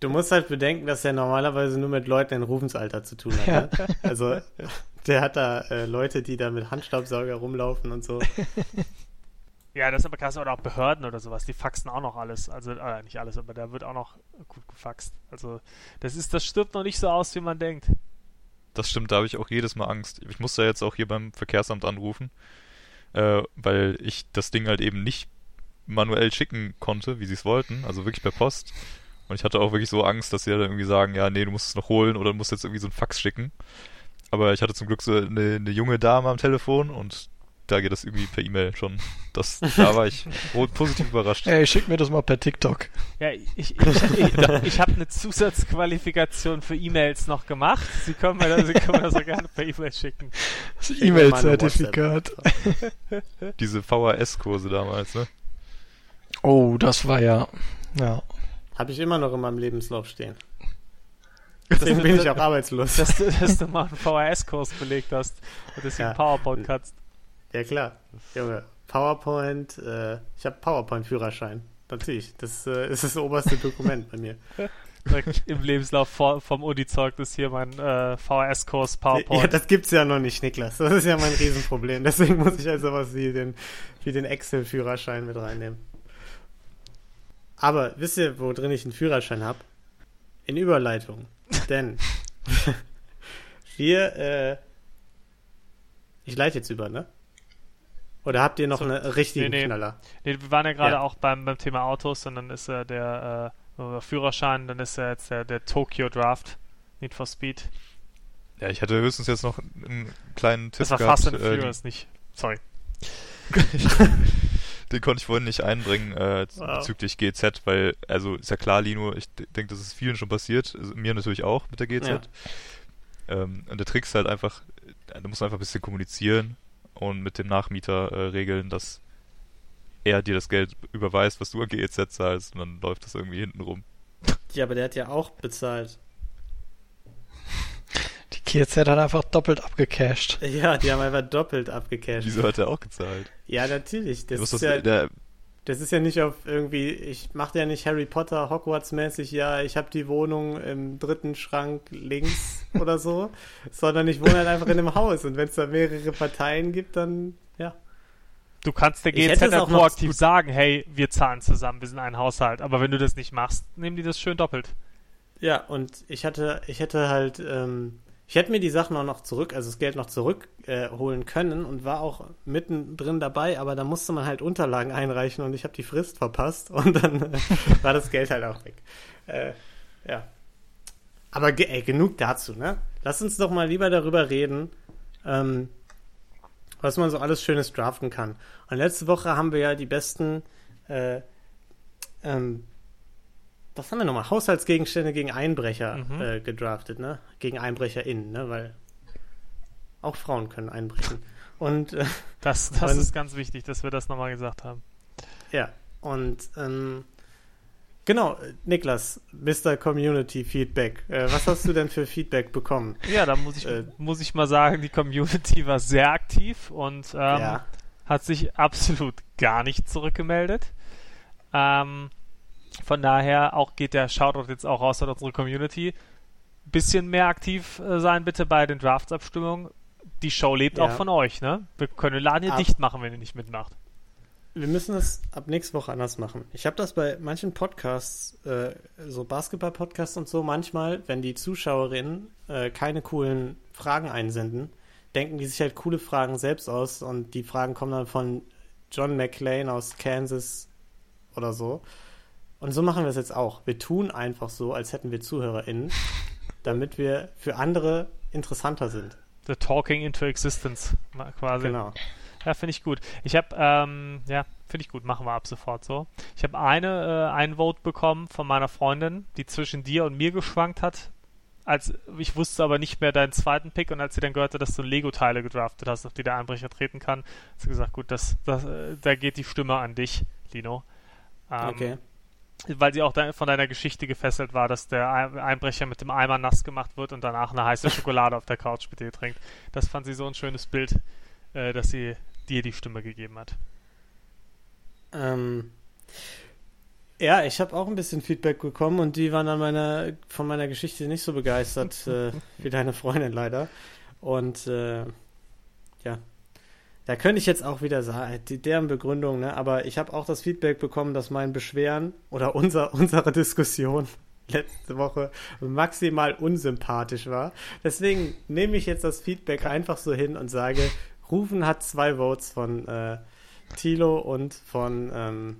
Du musst halt bedenken, dass er normalerweise nur mit Leuten in Rufensalter zu tun hat. Ne? Also, der hat da äh, Leute, die da mit Handstaubsauger rumlaufen und so.
Ja, das ist aber krass. Oder auch Behörden oder sowas, die faxen auch noch alles. Also, äh, nicht alles, aber da wird auch noch gut gefaxt. Also, das ist, das stirbt noch nicht so aus, wie man denkt
das stimmt, da habe ich auch jedes Mal Angst. Ich musste jetzt auch hier beim Verkehrsamt anrufen, äh, weil ich das Ding halt eben nicht manuell schicken konnte, wie sie es wollten, also wirklich per Post. Und ich hatte auch wirklich so Angst, dass sie dann irgendwie sagen, ja, nee, du musst es noch holen oder du musst jetzt irgendwie so ein Fax schicken. Aber ich hatte zum Glück so eine, eine junge Dame am Telefon und da geht das irgendwie per E-Mail schon. Das, da war ich positiv überrascht.
Ey, schick mir das mal per TikTok.
Ja, ich, ich, ich, ich habe eine Zusatzqualifikation für E-Mails noch gemacht. Sie können mir das, Sie können mir das auch gerne per E-Mail schicken.
Das E-Mail-Zertifikat.
Diese VHS-Kurse damals, ne?
Oh, das war ja, ja.
Habe ich immer noch in meinem Lebenslauf stehen. Deswegen bin ich auch arbeitslos.
Dass, dass du mal einen VHS-Kurs belegt hast und deswegen ja. PowerPoint kannst.
Ja, klar. Junge, PowerPoint, äh, ich habe PowerPoint-Führerschein. Natürlich, das äh, ist das oberste Dokument bei mir.
Im Lebenslauf vor, vom Uni-Zeugnis hier mein äh, VHS-Kurs PowerPoint.
Ja, das gibt's ja noch nicht, Niklas. Das ist ja mein Riesenproblem. Deswegen muss ich also was wie den, wie den Excel-Führerschein mit reinnehmen. Aber wisst ihr, wo drin ich einen Führerschein habe? In Überleitung. Denn wir, äh, ich leite jetzt über, ne? Oder habt ihr noch so, einen richtigen nee, nee. Knaller?
Nee, wir waren ja gerade ja. auch beim, beim Thema Autos und dann ist äh, der äh, Führerschein, dann ist ja jetzt der, der Tokyo Draft, Need for Speed.
Ja, ich hatte höchstens jetzt noch einen kleinen Tipp
Das war gehabt, Fast and äh, Furious, nicht. Sorry.
den konnte ich vorhin nicht einbringen äh, wow. bezüglich GZ, weil, also ist ja klar, Lino, ich denke, das ist vielen schon passiert, also, mir natürlich auch mit der GZ. Ja. Ähm, und der Trick ist halt einfach, da muss man einfach ein bisschen kommunizieren und mit dem Nachmieter äh, regeln, dass er dir das Geld überweist, was du an GEZ zahlst und dann läuft das irgendwie hinten rum.
Ja, aber der hat ja auch bezahlt.
Die GEZ hat einfach doppelt abgecasht.
Ja, die haben einfach doppelt abgecasht.
Wieso hat er auch gezahlt?
Ja, natürlich. Das ist das, ja, der, das ist ja nicht auf irgendwie, ich mache ja nicht Harry Potter Hogwarts-mäßig, ja, ich habe die Wohnung im dritten Schrank links oder so, sondern ich wohne halt einfach in einem Haus und wenn es da mehrere Parteien gibt, dann ja.
Du kannst der GZ halt proaktiv sagen, hey, wir zahlen zusammen, wir sind ein Haushalt, aber wenn du das nicht machst, nehmen die das schön doppelt.
Ja, und ich hatte, ich hätte halt, ähm, ich hätte mir die Sachen auch noch zurück, also das Geld noch zurückholen äh, können und war auch mittendrin dabei, aber da musste man halt Unterlagen einreichen und ich habe die Frist verpasst und dann äh, war das Geld halt auch weg. Äh, ja. Aber ge ey, genug dazu, ne? Lass uns doch mal lieber darüber reden, ähm, was man so alles Schönes draften kann. Und letzte Woche haben wir ja die besten äh, ähm, was haben wir nochmal? Haushaltsgegenstände gegen Einbrecher mhm. äh, gedraftet, ne? Gegen EinbrecherInnen, ne? Weil auch Frauen können einbrechen. Und äh,
das, das und, ist ganz wichtig, dass wir das nochmal gesagt haben.
Ja, und ähm, genau, Niklas, Mr. Community Feedback. Äh, was hast du denn für Feedback bekommen?
Ja, da muss ich, äh, muss ich mal sagen, die Community war sehr aktiv und ähm, ja. hat sich absolut gar nicht zurückgemeldet. Ähm, von daher auch geht der Shoutout jetzt auch raus an unsere Community. Bisschen mehr aktiv äh, sein bitte bei den Drafts-Abstimmungen. Die Show lebt ja. auch von euch, ne? Wir können den Laden hier Ab dicht machen, wenn ihr nicht mitmacht.
Wir müssen das ab nächste Woche anders machen. Ich habe das bei manchen Podcasts, äh, so Basketball-Podcasts und so, manchmal, wenn die Zuschauerinnen äh, keine coolen Fragen einsenden, denken die sich halt coole Fragen selbst aus und die Fragen kommen dann von John McClane aus Kansas oder so. Und so machen wir es jetzt auch. Wir tun einfach so, als hätten wir ZuhörerInnen, damit wir für andere interessanter sind.
The Talking into Existence quasi. Genau. Ja, finde ich gut. Ich habe, ähm, ja, finde ich gut, machen wir ab sofort so. Ich habe eine, äh, ein Vote bekommen von meiner Freundin, die zwischen dir und mir geschwankt hat. Als, ich wusste aber nicht mehr deinen zweiten Pick und als sie dann gehörte, dass du Lego-Teile gedraftet hast, auf die der Einbrecher treten kann, hat sie gesagt, gut, das, das, äh, da geht die Stimme an dich, Lino. Ähm, okay weil sie auch von deiner Geschichte gefesselt war, dass der Einbrecher mit dem Eimer nass gemacht wird und danach eine heiße Schokolade auf der Couch mit dir trinkt. Das fand sie so ein schönes Bild, äh, dass sie dir die Stimme gegeben hat.
Ähm, ja, ich habe auch ein bisschen Feedback bekommen und die waren an meiner, von meiner Geschichte nicht so begeistert äh, wie deine Freundin leider. Und äh, ja, da könnte ich jetzt auch wieder sagen, die, deren Begründung, ne? aber ich habe auch das Feedback bekommen, dass mein Beschweren oder unser, unsere Diskussion letzte Woche maximal unsympathisch war. Deswegen nehme ich jetzt das Feedback einfach so hin und sage, Rufen hat zwei Votes von äh, Tilo und von ähm,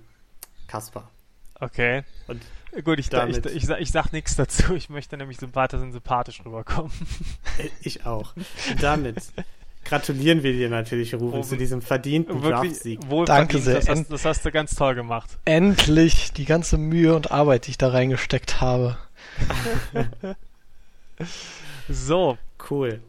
Kaspar.
Okay. Und Gut, ich, damit, ich, ich, ich, sag nichts dazu. Ich möchte nämlich sympathisch und sympathisch rüberkommen.
Ich auch. Und damit gratulieren wir dir natürlich, Rufen, zu diesem verdienten Draftsieg.
Danke sehr.
Das hast, das hast, du ganz toll gemacht.
Endlich die ganze Mühe und Arbeit, die ich da reingesteckt habe.
so.
Cool.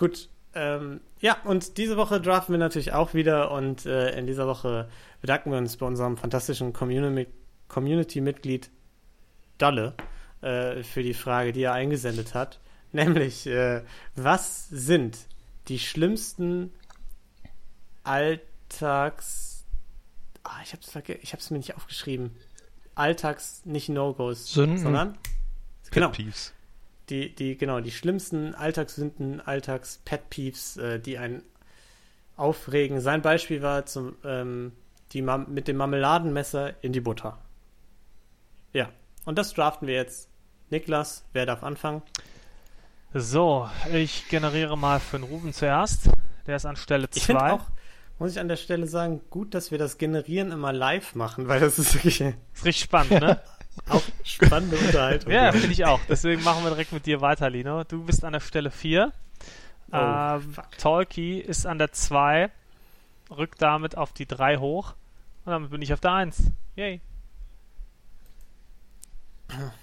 Gut. Ähm, ja, und diese Woche draften wir natürlich auch wieder und äh, in dieser Woche bedanken wir uns bei unserem fantastischen Community-Mitglied Dalle äh, für die Frage, die er eingesendet hat. Nämlich, äh, was sind die schlimmsten Alltags. Ah, ich hab's, ich hab's mir nicht aufgeschrieben. Alltags, nicht No-Gos, sondern. Genau. Peeves. Die, die, genau, die schlimmsten Alltagssünden, Alltags-Pet-Peeves, äh, die einen aufregen. Sein Beispiel war zum, ähm, die Mam mit dem Marmeladenmesser in die Butter. Ja, und das draften wir jetzt. Niklas, wer darf anfangen?
So, ich generiere mal für den Ruben zuerst. Der ist an Stelle 2.
Muss ich an der Stelle sagen, gut, dass wir das Generieren immer live machen, weil das ist wirklich.
ist richtig spannend, ne?
auch spannende Unterhaltung.
Ja, finde ich auch. Deswegen machen wir direkt mit dir weiter, Lino. Du bist an der Stelle 4. Oh, ähm, Tolki ist an der 2, rückt damit auf die 3 hoch und damit bin ich auf der 1. Yay.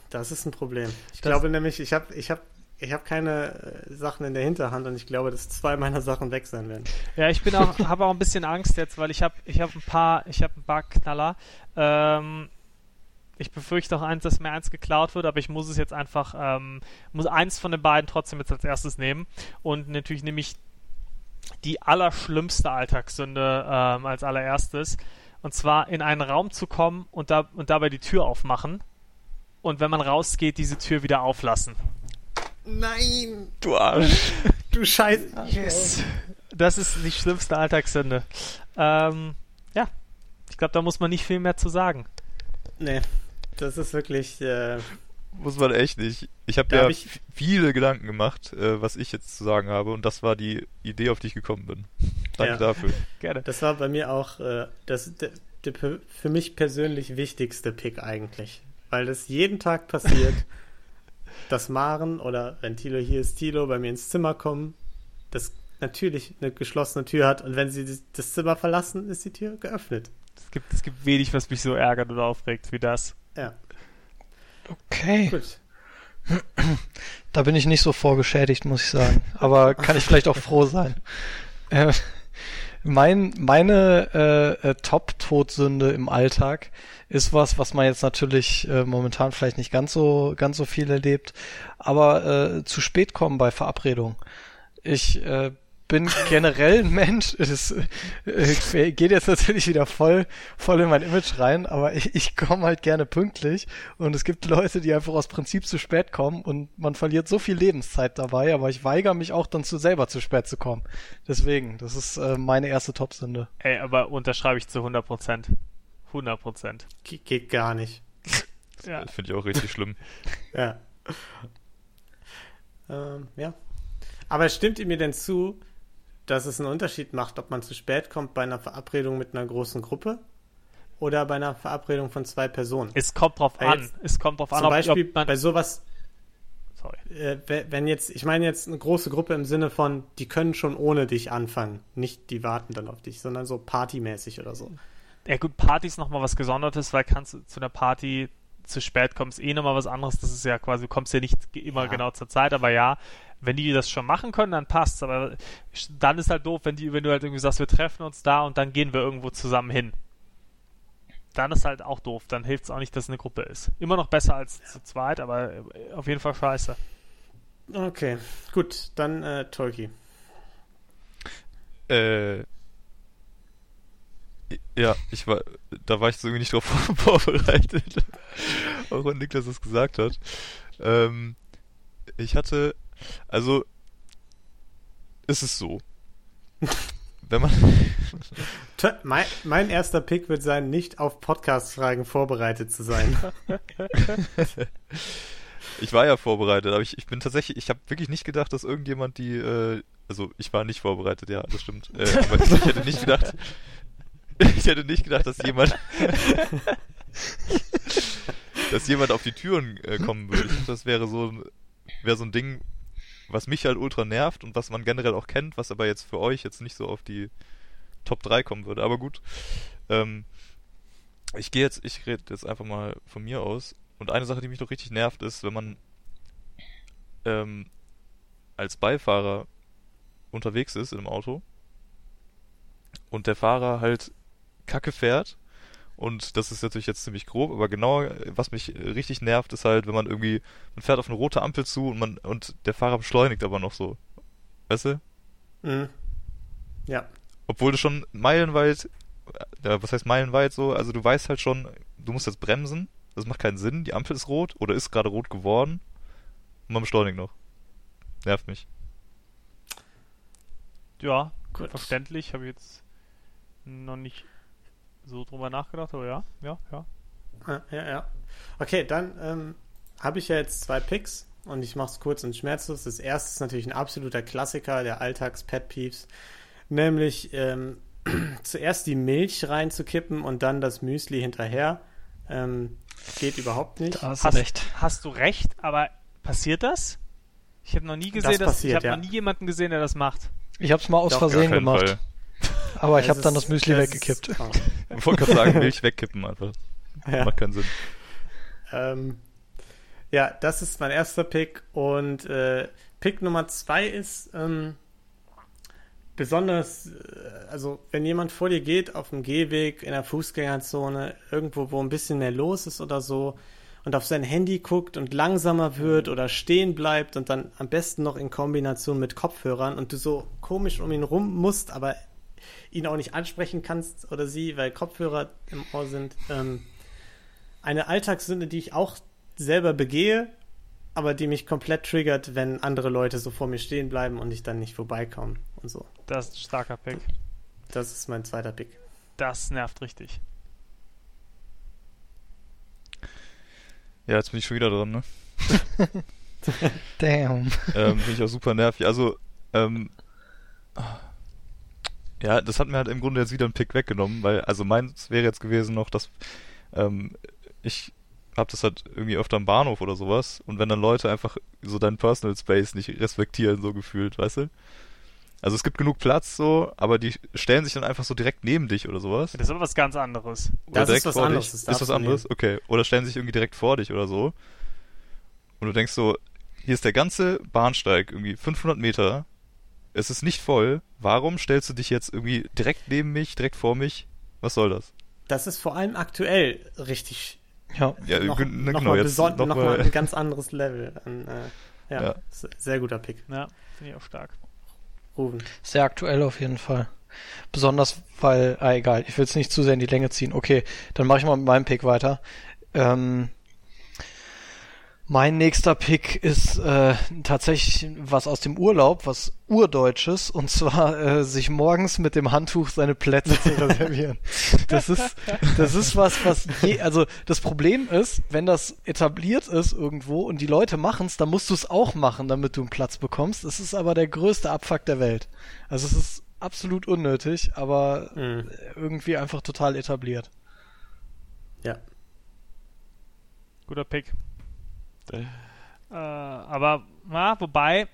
Das ist ein Problem. Ich das glaube nämlich, ich habe ich hab ich habe keine äh, Sachen in der Hinterhand und ich glaube, dass zwei meiner Sachen weg sein werden.
Ja, ich bin auch, habe auch ein bisschen Angst jetzt, weil ich habe, ich habe ein paar, ich habe ein paar Knaller. Ähm, ich befürchte auch eins, dass mir eins geklaut wird, aber ich muss es jetzt einfach, ähm, muss eins von den beiden trotzdem jetzt als erstes nehmen. Und natürlich nehme ich die allerschlimmste Alltagssünde ähm, als allererstes. Und zwar in einen Raum zu kommen und, da, und dabei die Tür aufmachen. Und wenn man rausgeht, diese Tür wieder auflassen.
Nein! Du Arsch! Du Scheiß!
Yes! Das ist die schlimmste Alltagssünde. Ähm, ja. Ich glaube, da muss man nicht viel mehr zu sagen.
Nee. Das ist wirklich. Äh,
muss man echt nicht. Ich habe ja hab ich... viele Gedanken gemacht, äh, was ich jetzt zu sagen habe, und das war die Idee, auf die ich gekommen bin. Danke ja. dafür.
Gerne. Das war bei mir auch äh, das, der, der für mich persönlich wichtigste Pick eigentlich. Weil das jeden Tag passiert. dass Maren oder wenn Tilo hier ist, Tilo bei mir ins Zimmer kommen, das natürlich eine geschlossene Tür hat und wenn sie das Zimmer verlassen, ist die Tür geöffnet.
Es gibt, es gibt wenig, was mich so ärgert oder aufregt wie das.
Ja.
Okay. Gut. Da bin ich nicht so vorgeschädigt, muss ich sagen. Aber kann ich vielleicht auch froh sein. Äh, mein, meine äh, äh, Top-Todsünde im Alltag ist was, was man jetzt natürlich äh, momentan vielleicht nicht ganz so ganz so viel erlebt, aber äh, zu spät kommen bei Verabredungen. Ich äh, bin generell ein Mensch. Es äh, geht jetzt natürlich wieder voll, voll in mein Image rein, aber ich, ich komme halt gerne pünktlich und es gibt Leute, die einfach aus Prinzip zu spät kommen und man verliert so viel Lebenszeit dabei, aber ich weigere mich auch dann zu selber zu spät zu kommen. Deswegen, das ist äh, meine erste Topsünde.
Ey, aber unterschreibe ich zu 100 Prozent. 100 Prozent.
Ge geht gar nicht.
ja. Finde ich auch richtig schlimm.
ja. Ähm, ja. Aber stimmt ihr mir denn zu, dass es einen Unterschied macht, ob man zu spät kommt bei einer Verabredung mit einer großen Gruppe oder bei einer Verabredung von zwei Personen.
Es kommt drauf Weil an. Es kommt drauf
an,
zum
Beispiel bei sowas. Sorry. Äh, wenn jetzt, ich meine jetzt eine große Gruppe im Sinne von, die können schon ohne dich anfangen, nicht die warten dann auf dich, sondern so partymäßig oder so.
Ja gut, Party ist nochmal was Gesondertes, weil kannst du zu einer Party zu spät kommst, eh nochmal was anderes. Das ist ja quasi, du kommst ja nicht immer ja. genau zur Zeit, aber ja, wenn die das schon machen können, dann passt's. Aber dann ist halt doof, wenn die, wenn du halt irgendwie sagst, wir treffen uns da und dann gehen wir irgendwo zusammen hin. Dann ist halt auch doof. Dann hilft es auch nicht, dass es eine Gruppe ist. Immer noch besser als zu zweit, aber äh, auf jeden Fall scheiße.
Okay, gut, dann äh, Tolki.
Äh, ja, ich war, da war ich so irgendwie nicht drauf vorbereitet. auch wenn Niklas es gesagt hat. Ähm, ich hatte also, ist es so. Wenn man.
mein, mein erster Pick wird sein, nicht auf Podcast-Fragen vorbereitet zu sein.
ich war ja vorbereitet, aber ich, ich bin tatsächlich, ich habe wirklich nicht gedacht, dass irgendjemand die, äh, also ich war nicht vorbereitet, ja, das stimmt. Äh, aber ich hätte nicht gedacht, ich hätte nicht gedacht, dass jemand, dass jemand auf die Türen äh, kommen würde. Dachte, das wäre so, wäre so ein Ding, was mich halt ultra nervt und was man generell auch kennt, was aber jetzt für euch jetzt nicht so auf die Top 3 kommen würde. Aber gut. Ähm, ich gehe jetzt, ich rede jetzt einfach mal von mir aus. Und eine Sache, die mich doch richtig nervt, ist, wenn man ähm, als Beifahrer unterwegs ist in einem Auto und der Fahrer halt Kacke fährt und das ist natürlich jetzt ziemlich grob, aber genau, was mich richtig nervt, ist halt, wenn man irgendwie, man fährt auf eine rote Ampel zu und man, und der Fahrer beschleunigt aber noch so. Weißt du?
Mhm. Ja.
Obwohl du schon meilenweit, ja, was heißt meilenweit so, also du weißt halt schon, du musst jetzt bremsen, das macht keinen Sinn, die Ampel ist rot oder ist gerade rot geworden und man beschleunigt noch. Nervt mich.
Ja, Gut. verständlich, habe ich jetzt noch nicht so drüber nachgedacht, aber ja, ja, ja.
Ja, ja. Okay, dann ähm, habe ich ja jetzt zwei Picks und ich mache es kurz und schmerzlos. Das erste ist natürlich ein absoluter Klassiker der Alltags-Pet-Peeves, nämlich ähm, zuerst die Milch reinzukippen und dann das Müsli hinterher. Ähm, geht überhaupt nicht.
Da hast, hast, recht. hast du recht, aber passiert das? Ich habe noch nie gesehen, das dass, passiert, ich habe ja. noch nie jemanden gesehen, der das macht.
Ich habe es mal aus Doch, Versehen gemacht. Fall. Aber ich habe dann das Müsli das weggekippt. Ist, oh.
Ich wollte gerade sagen, Milch wegkippen einfach. Ja. Macht keinen Sinn.
Ähm, ja, das ist mein erster Pick. Und äh, Pick Nummer zwei ist ähm, besonders, äh, also wenn jemand vor dir geht auf dem Gehweg, in der Fußgängerzone, irgendwo, wo ein bisschen mehr los ist oder so, und auf sein Handy guckt und langsamer wird oder stehen bleibt und dann am besten noch in Kombination mit Kopfhörern und du so komisch um ihn rum musst, aber ihn auch nicht ansprechen kannst oder sie, weil Kopfhörer im Ohr sind. Ähm, eine Alltagssünde, die ich auch selber begehe, aber die mich komplett triggert, wenn andere Leute so vor mir stehen bleiben und ich dann nicht vorbeikomme und so.
Das ist ein starker Pick.
Das ist mein zweiter Pick.
Das nervt richtig.
Ja, jetzt bin ich schon wieder dran, ne?
Damn.
Ähm, bin ich auch super nervig. Also, ähm, ja, das hat mir halt im Grunde jetzt wieder einen Pick weggenommen, weil, also meins wäre jetzt gewesen noch, dass ähm, ich hab das halt irgendwie öfter am Bahnhof oder sowas und wenn dann Leute einfach so deinen Personal Space nicht respektieren, so gefühlt, weißt du? Also es gibt genug Platz so, aber die stellen sich dann einfach so direkt neben dich oder sowas.
Das ist aber was ganz anderes.
Oder das ist was anderes. Das ist was anderes? Nehmen. Okay. Oder stellen sich irgendwie direkt vor dich oder so. Und du denkst so, hier ist der ganze Bahnsteig, irgendwie 500 Meter. Es ist nicht voll. Warum stellst du dich jetzt irgendwie direkt neben mich, direkt vor mich? Was soll das?
Das ist vor allem aktuell richtig.
Ja, ja
noch, genau, noch mal, jetzt noch, noch mal ein ganz anderes Level. An, äh, ja, ja, sehr guter Pick.
Ja, finde ich auch stark.
Rufen. Sehr aktuell auf jeden Fall. Besonders, weil, ah, egal, ich will es nicht zu sehr in die Länge ziehen. Okay, dann mache ich mal mit meinem Pick weiter. Ähm, mein nächster Pick ist äh, tatsächlich was aus dem Urlaub, was Urdeutsches, und zwar äh, sich morgens mit dem Handtuch seine Plätze zu reservieren. Das ist, das ist was, was je, also das Problem ist, wenn das etabliert ist irgendwo und die Leute machen es, dann musst du es auch machen, damit du einen Platz bekommst. Es ist aber der größte Abfuck der Welt. Also es ist absolut unnötig, aber mhm. irgendwie einfach total etabliert.
Ja.
Guter Pick. Äh, aber, na, wobei,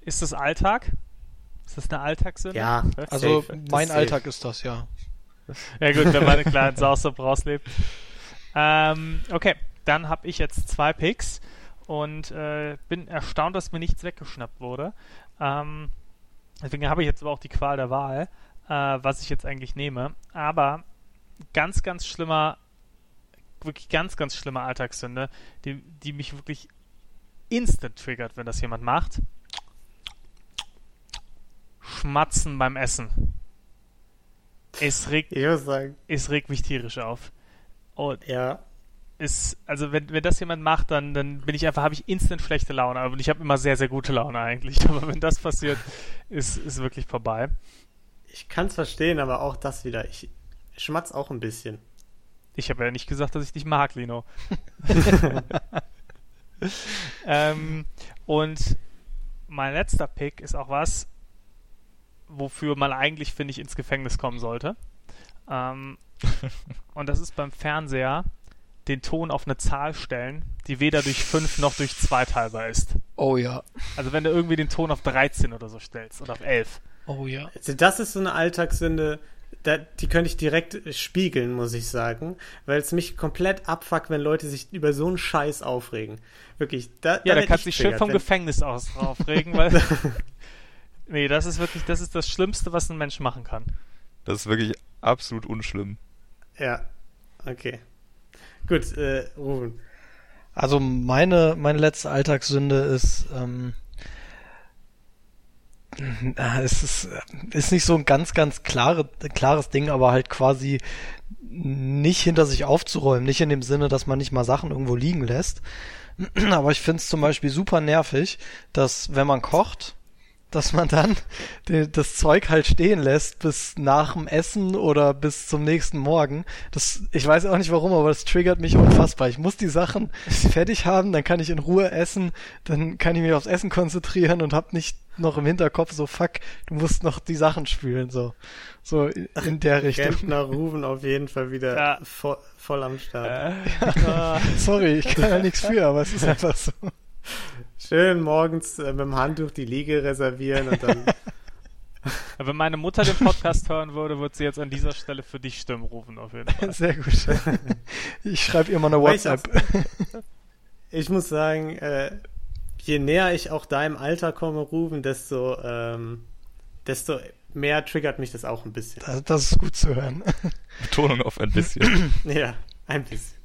ist das Alltag? Ist das eine Alltagssünde?
Ja, also safe. mein Alltag ist das, ja.
Ja gut, wenn man einen kleinen Sausup rauslebt. Ähm, okay, dann habe ich jetzt zwei Picks und äh, bin erstaunt, dass mir nichts weggeschnappt wurde. Ähm, deswegen habe ich jetzt aber auch die Qual der Wahl, äh, was ich jetzt eigentlich nehme. Aber ganz, ganz schlimmer wirklich ganz, ganz schlimme Alltagssünde, die, die mich wirklich instant triggert, wenn das jemand macht. Schmatzen beim Essen. Es regt, es regt mich tierisch auf. Und ja. Ist, also wenn, wenn das jemand macht, dann, dann bin ich einfach, habe ich instant schlechte Laune. Aber ich habe immer sehr, sehr gute Laune eigentlich. Aber wenn das passiert, ist, ist wirklich vorbei.
Ich kann es verstehen, aber auch das wieder. Ich schmatz auch ein bisschen.
Ich habe ja nicht gesagt, dass ich dich mag, Lino. ähm, und mein letzter Pick ist auch was, wofür man eigentlich, finde ich, ins Gefängnis kommen sollte. Ähm, und das ist beim Fernseher den Ton auf eine Zahl stellen, die weder durch 5 noch durch 2 teilbar ist.
Oh ja.
Also wenn du irgendwie den Ton auf 13 oder so stellst oder auf 11.
Oh ja. Also das ist so eine Alltagssünde, da, die könnte ich direkt spiegeln, muss ich sagen, weil es mich komplett abfuckt, wenn Leute sich über so einen Scheiß aufregen. Wirklich. Da,
ja, da, da kannst du dich schön vom. Gefängnis aus aufregen, weil. nee, das ist wirklich, das ist das Schlimmste, was ein Mensch machen kann.
Das ist wirklich absolut unschlimm.
Ja, okay. Gut, äh, Ruben.
Also meine, meine letzte Alltagssünde ist, ähm, es ist, ist nicht so ein ganz, ganz klare, klares Ding, aber halt quasi nicht hinter sich aufzuräumen. Nicht in dem Sinne, dass man nicht mal Sachen irgendwo liegen lässt. Aber ich finde es zum Beispiel super nervig, dass wenn man kocht, dass man dann das Zeug halt stehen lässt bis nach dem Essen oder bis zum nächsten Morgen. Das, ich weiß auch nicht warum, aber das triggert mich unfassbar. Ich muss die Sachen fertig haben, dann kann ich in Ruhe essen, dann kann ich mich aufs Essen konzentrieren und hab nicht noch im Hinterkopf so, fuck, du musst noch die Sachen spülen, so. So in der Richtung.
Rentner rufen auf jeden Fall wieder ja. voll, voll am Start.
Äh, ja. Sorry, ich kann ja nichts für, aber es ist einfach so.
Schön morgens äh, mit dem Handtuch die Liege reservieren und dann.
Wenn meine Mutter den Podcast hören würde, würde sie jetzt an dieser Stelle für dich Stimmen rufen, auf jeden Fall.
Sehr gut. Ich schreibe ihr mal eine WhatsApp.
Ich, muss sagen, äh, je näher ich auch deinem Alter komme, Rufen, desto, ähm, desto mehr triggert mich das auch ein bisschen.
Das, das ist gut zu hören.
Betonung auf ein bisschen.
ja, ein bisschen.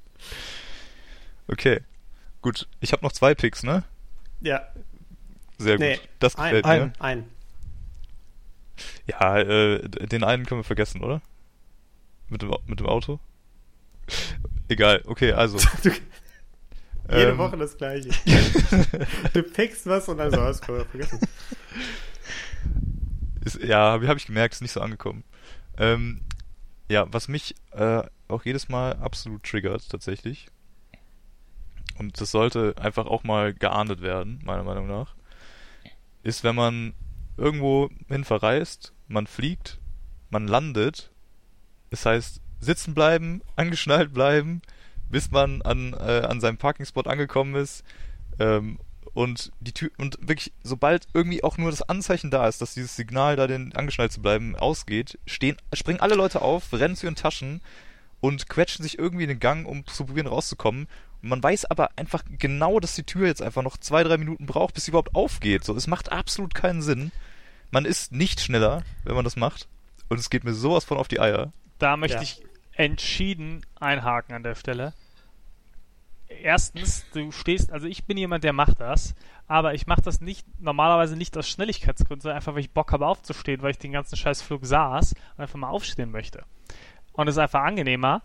Okay. Gut, ich habe noch zwei Picks, ne?
Ja.
Sehr gut. Nee, das gefällt ein,
mir. Ein, ein.
Ja, äh, den einen können wir vergessen, oder? Mit dem, mit dem Auto? Egal, okay, also.
Du, jede ähm, Woche das gleiche. du pickst was und dann so, können wir vergessen.
Ist, ja, habe hab ich gemerkt, ist nicht so angekommen. Ähm, ja, was mich äh, auch jedes Mal absolut triggert, tatsächlich, und das sollte einfach auch mal geahndet werden, meiner Meinung nach, ist, wenn man irgendwo hin verreist, man fliegt, man landet, das heißt, sitzen bleiben, angeschnallt bleiben, bis man an, äh, an seinem Parkingspot angekommen ist, ähm, und die Tür und wirklich sobald irgendwie auch nur das Anzeichen da ist, dass dieses Signal da den angeschnallt zu bleiben ausgeht, stehen springen alle Leute auf, rennen zu ihren Taschen und quetschen sich irgendwie in den Gang, um zu probieren rauszukommen. Man weiß aber einfach genau, dass die Tür jetzt einfach noch zwei, drei Minuten braucht, bis sie überhaupt aufgeht. So, es macht absolut keinen Sinn. Man ist nicht schneller, wenn man das macht. Und es geht mir sowas von auf die Eier.
Da möchte ja. ich entschieden einhaken an der Stelle erstens, du stehst, also ich bin jemand, der macht das, aber ich mache das nicht, normalerweise nicht aus Schnelligkeitsgründen, sondern einfach, weil ich Bock habe aufzustehen, weil ich den ganzen Scheißflug saß und einfach mal aufstehen möchte. Und es ist einfach angenehmer.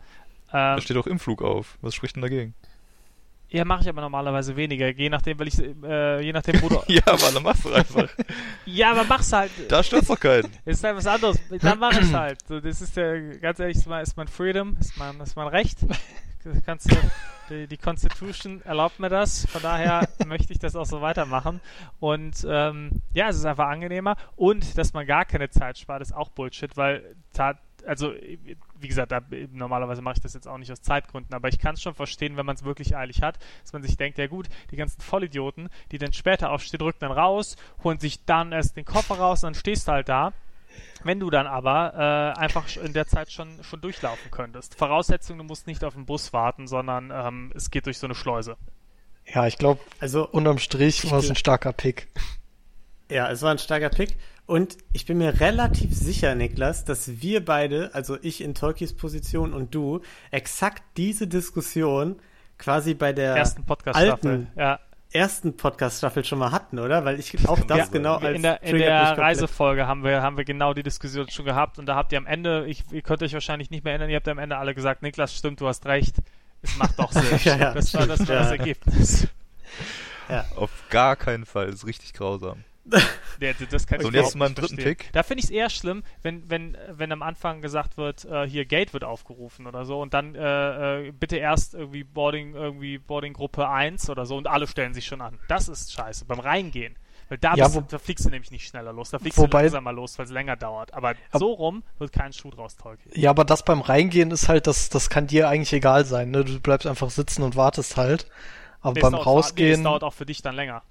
Ähm, da steht auch im Flug auf. Was spricht denn dagegen?
Ja, mache ich aber normalerweise weniger, je nachdem, weil ich, äh, je nachdem, wo du.
ja, aber dann machst du einfach.
ja, aber mach's halt.
Da stört doch keinen.
ist halt was anderes. Dann mach ich's halt. So, das ist der, ganz ehrlich, ist mein, ist mein Freedom, ist mein, ist mein Recht. Das kannst du, die, die Constitution erlaubt mir das, von daher möchte ich das auch so weitermachen. Und ähm, ja, es ist einfach angenehmer. Und dass man gar keine Zeit spart, ist auch Bullshit, weil also wie gesagt, da, normalerweise mache ich das jetzt auch nicht aus Zeitgründen, aber ich kann es schon verstehen, wenn man es wirklich eilig hat, dass man sich denkt, ja gut, die ganzen Vollidioten, die dann später aufstehen, drücken dann raus, holen sich dann erst den Koffer raus und dann stehst du halt da wenn du dann aber äh, einfach in der Zeit schon, schon durchlaufen könntest. Voraussetzung, du musst nicht auf den Bus warten, sondern ähm, es geht durch so eine Schleuse.
Ja, ich glaube, also unterm Strich war es ein starker Pick.
Ja, es war ein starker Pick. Und ich bin mir relativ sicher, Niklas, dass wir beide, also ich in Tolkis Position und du, exakt diese Diskussion quasi bei der
ersten Podcast-Staffel ja
ersten Podcast-Staffel schon mal hatten, oder? Weil ich auch das ja, genau als
in der, in der Reisefolge haben wir, haben wir genau die Diskussion schon gehabt und da habt ihr am Ende, ich, ihr könnt euch wahrscheinlich nicht mehr erinnern, ihr habt am Ende alle gesagt, Niklas, stimmt, du hast recht. Es macht doch Sinn. ja, ja, das war, das, war das Ergebnis.
Auf gar keinen Fall, das ist richtig grausam.
Ja, das kann
so, und jetzt zu meinem dritten
verstehen.
Pick.
Da finde ich es eher schlimm, wenn, wenn, wenn am Anfang gesagt wird, äh, hier Gate wird aufgerufen oder so und dann äh, äh, bitte erst irgendwie Boarding, irgendwie Boarding Gruppe 1 oder so und alle stellen sich schon an. Das ist scheiße. Beim Reingehen. Weil da, ja, wo, da fliegst du nämlich nicht schneller los, da fliegst wobei, du langsamer los, weil es länger dauert. Aber ab, so rum wird kein Schuh draus, Tolkien.
Ja, aber das beim Reingehen ist halt, das, das kann dir eigentlich egal sein. Ne? Du bleibst einfach sitzen und wartest halt. Aber nee, beim dauert, Rausgehen. Nee, es
dauert auch für dich dann länger.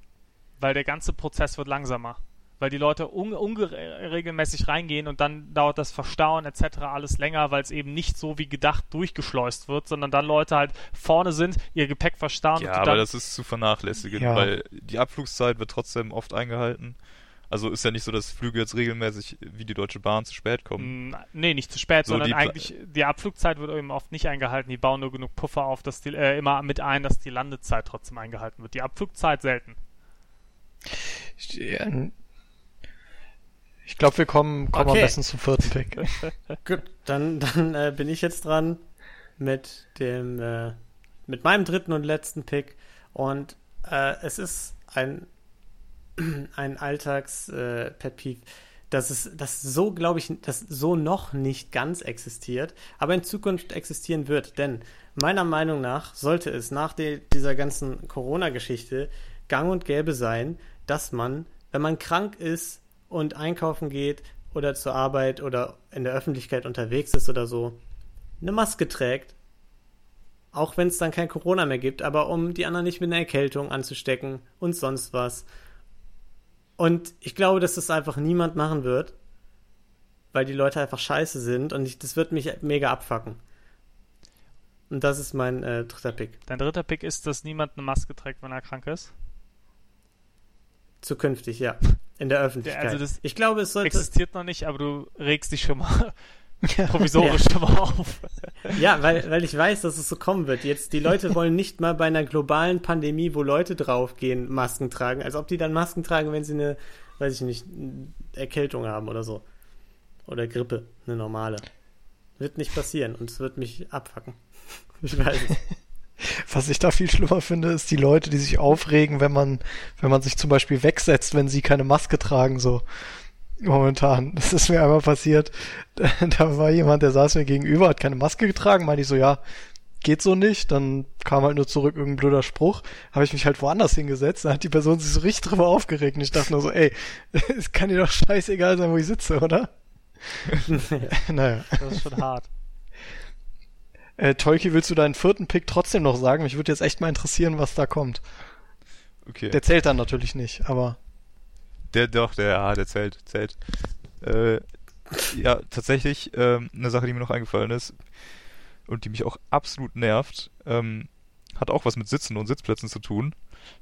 Weil der ganze Prozess wird langsamer weil die Leute un unregelmäßig reingehen und dann dauert das Verstauen etc. alles länger, weil es eben nicht so wie gedacht durchgeschleust wird, sondern dann Leute halt vorne sind, ihr Gepäck verstauen.
Ja, aber das ist zu vernachlässigen, ja. weil die Abflugszeit wird trotzdem oft eingehalten. Also ist ja nicht so, dass Flüge jetzt regelmäßig wie die Deutsche Bahn zu spät kommen.
Mm, nee, nicht zu spät, so sondern die eigentlich die Abflugzeit wird eben oft nicht eingehalten. Die bauen nur genug Puffer auf, dass die äh, immer mit ein, dass die Landezeit trotzdem eingehalten wird. Die Abflugzeit selten.
Ich glaube, wir kommen, kommen okay. am besten zum vierten Pick.
Gut, dann, dann äh, bin ich jetzt dran mit dem, äh, mit meinem dritten und letzten Pick. Und äh, es ist ein, ein Alltags-Pet äh, dass es, das so, glaube ich, das so noch nicht ganz existiert, aber in Zukunft existieren wird. Denn meiner Meinung nach sollte es nach de, dieser ganzen Corona-Geschichte gang und gäbe sein, dass man, wenn man krank ist, und einkaufen geht oder zur Arbeit oder in der Öffentlichkeit unterwegs ist oder so, eine Maske trägt. Auch wenn es dann kein Corona mehr gibt, aber um die anderen nicht mit einer Erkältung anzustecken und sonst was. Und ich glaube, dass das einfach niemand machen wird, weil die Leute einfach scheiße sind und ich, das wird mich mega abfacken. Und das ist mein äh, dritter Pick.
Dein dritter Pick ist, dass niemand eine Maske trägt, wenn er krank ist?
Zukünftig, ja. In der Öffentlichkeit.
Also das ich glaube, es sollte. Existiert noch nicht, aber du regst dich schon mal provisorisch ja. schon mal auf.
ja, weil, weil ich weiß, dass es so kommen wird. Jetzt, die Leute wollen nicht mal bei einer globalen Pandemie, wo Leute draufgehen, Masken tragen. Als ob die dann Masken tragen, wenn sie eine, weiß ich nicht, Erkältung haben oder so. Oder Grippe, eine normale. Wird nicht passieren und es wird mich abfacken. Ich weiß es.
Was ich da viel schlimmer finde, ist die Leute, die sich aufregen, wenn man, wenn man sich zum Beispiel wegsetzt, wenn sie keine Maske tragen, so. Momentan. Das ist mir einmal passiert. Da war jemand, der saß mir gegenüber, hat keine Maske getragen, meinte ich so, ja, geht so nicht. Dann kam halt nur zurück irgendein blöder Spruch. Habe ich mich halt woanders hingesetzt. Da hat die Person sich so richtig drüber aufgeregt. Und ich dachte nur so, ey, es kann dir doch scheißegal sein, wo ich sitze, oder?
naja. Das ist schon hart.
Äh, Tolki, willst du deinen vierten Pick trotzdem noch sagen? Mich würde jetzt echt mal interessieren, was da kommt. Okay. Der zählt dann natürlich nicht, aber.
Der doch, der, ja, der zählt, zählt. Äh, ja, tatsächlich, ähm, eine Sache, die mir noch eingefallen ist und die mich auch absolut nervt, ähm, hat auch was mit Sitzen und Sitzplätzen zu tun.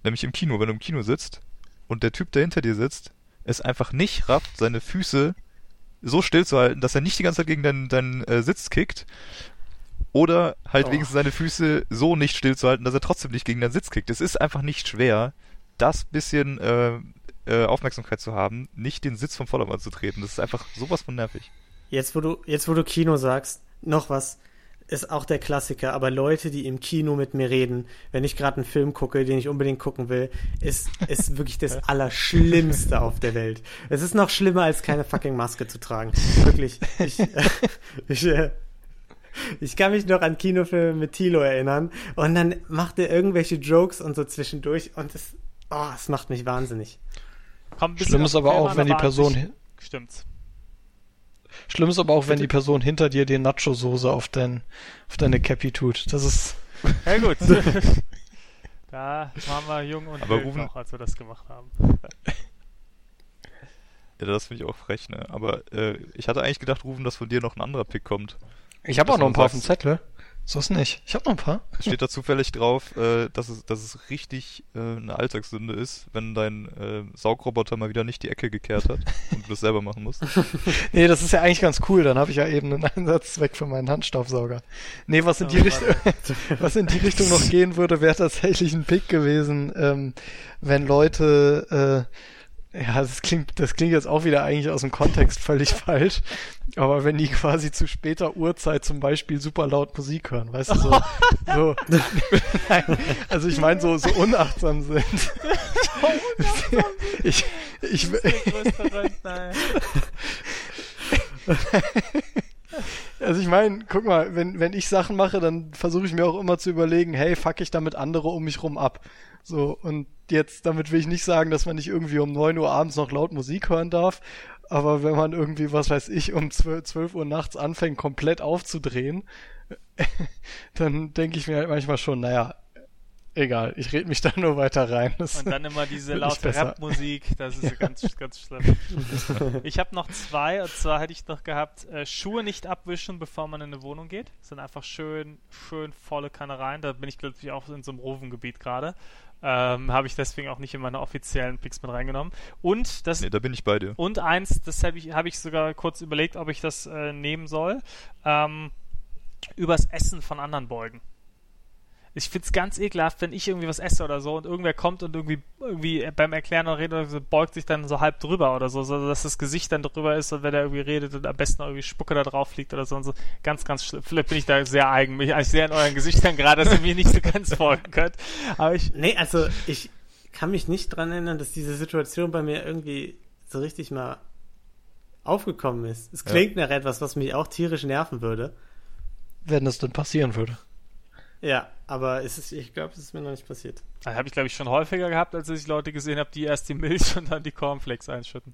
Nämlich im Kino. Wenn du im Kino sitzt und der Typ, der hinter dir sitzt, es einfach nicht rafft, seine Füße so still zu halten, dass er nicht die ganze Zeit gegen deinen, deinen äh, Sitz kickt. Oder halt oh. wenigstens seine Füße so nicht still zu halten, dass er trotzdem nicht gegen deinen Sitz kickt. Es ist einfach nicht schwer, das bisschen äh, äh, Aufmerksamkeit zu haben, nicht den Sitz vom Vordermann zu treten. Das ist einfach sowas von nervig.
Jetzt, wo du, jetzt, wo du Kino sagst, noch was ist auch der Klassiker, aber Leute, die im Kino mit mir reden, wenn ich gerade einen Film gucke, den ich unbedingt gucken will, ist, ist wirklich das Allerschlimmste auf der Welt. Es ist noch schlimmer, als keine fucking Maske zu tragen. Wirklich. Ich, äh, ich, äh, ich kann mich noch an Kinofilme mit Tilo erinnern und dann macht er irgendwelche Jokes und so zwischendurch und es, oh, es macht mich wahnsinnig.
Schlimm ist aber auch, wenn die Person.
Stimmt's.
Schlimm ist aber auch, wenn die Person hinter dir die Nacho-Soße auf, dein, auf deine Cappy tut. Das ist.
Ja, gut. da waren wir jung und aber rufen, noch, als wir das gemacht haben.
ja, das finde ich auch frech, ne? Aber äh, ich hatte eigentlich gedacht, Rufen, dass von dir noch ein anderer Pick kommt.
Ich habe auch noch ein paar auf dem Zettel. So ist nicht. Ich habe noch ein paar.
Steht da zufällig drauf, äh, dass, es, dass es richtig äh, eine Alltagssünde ist, wenn dein äh, Saugroboter mal wieder nicht die Ecke gekehrt hat und du das selber machen musst.
nee, das ist ja eigentlich ganz cool. Dann habe ich ja eben einen Einsatzzweck für meinen Handstaubsauger. Nee, was in die, oh, Richtung, was in die Richtung noch gehen würde, wäre tatsächlich ein Pick gewesen, ähm, wenn Leute äh, ja, das klingt, das klingt jetzt auch wieder eigentlich aus dem Kontext völlig falsch. Aber wenn die quasi zu später Uhrzeit zum Beispiel super laut Musik hören, weißt du, so, so nein, also ich meine, so, so unachtsam sind. ich, ich, also ich meine, guck mal, wenn, wenn ich Sachen mache, dann versuche ich mir auch immer zu überlegen, hey, fuck ich damit andere um mich rum ab. So, und jetzt, damit will ich nicht sagen, dass man nicht irgendwie um neun Uhr abends noch laut Musik hören darf, aber wenn man irgendwie, was weiß ich, um zwölf 12 Uhr nachts anfängt, komplett aufzudrehen, dann denke ich mir halt manchmal schon, naja, egal, ich rede mich da nur weiter rein.
Das und dann immer diese laute Rap-Musik, das ist ganz, ganz schlimm. Ich habe noch zwei, und zwar hätte ich noch gehabt, äh, Schuhe nicht abwischen, bevor man in eine Wohnung geht. Das sind einfach schön, schön volle Kanne rein. Da bin ich glaube auch in so einem Rovengebiet gerade. Ähm, Habe ich deswegen auch nicht in meine offiziellen Picks mit reingenommen. Und das.
Nee, da bin ich bei dir.
Und eins, das habe ich, hab ich sogar kurz überlegt, ob ich das äh, nehmen soll. Ähm, übers Essen von anderen beugen. Ich find's ganz ekelhaft, wenn ich irgendwie was esse oder so und irgendwer kommt und irgendwie, irgendwie beim Erklären oder Reden oder so, beugt sich dann so halb drüber oder so, so dass das Gesicht dann drüber ist und wenn er irgendwie redet und am besten irgendwie Spucke da drauf fliegt oder so und so. Ganz, ganz schlimm. Vielleicht bin ich da sehr eigen. Ich, ich sehe an euren Gesichtern gerade, dass ihr mir nicht so ganz folgen könnt. Aber ich.
Nee, also ich kann mich nicht dran erinnern, dass diese Situation bei mir irgendwie so richtig mal aufgekommen ist. Es klingt ja. nach etwas, was mich auch tierisch nerven würde.
Wenn das denn passieren würde.
Ja, aber es ist, ich glaube, es ist mir noch nicht passiert.
Das habe ich, glaube ich, schon häufiger gehabt, als ich Leute gesehen habe, die erst die Milch und dann die Cornflakes einschütten.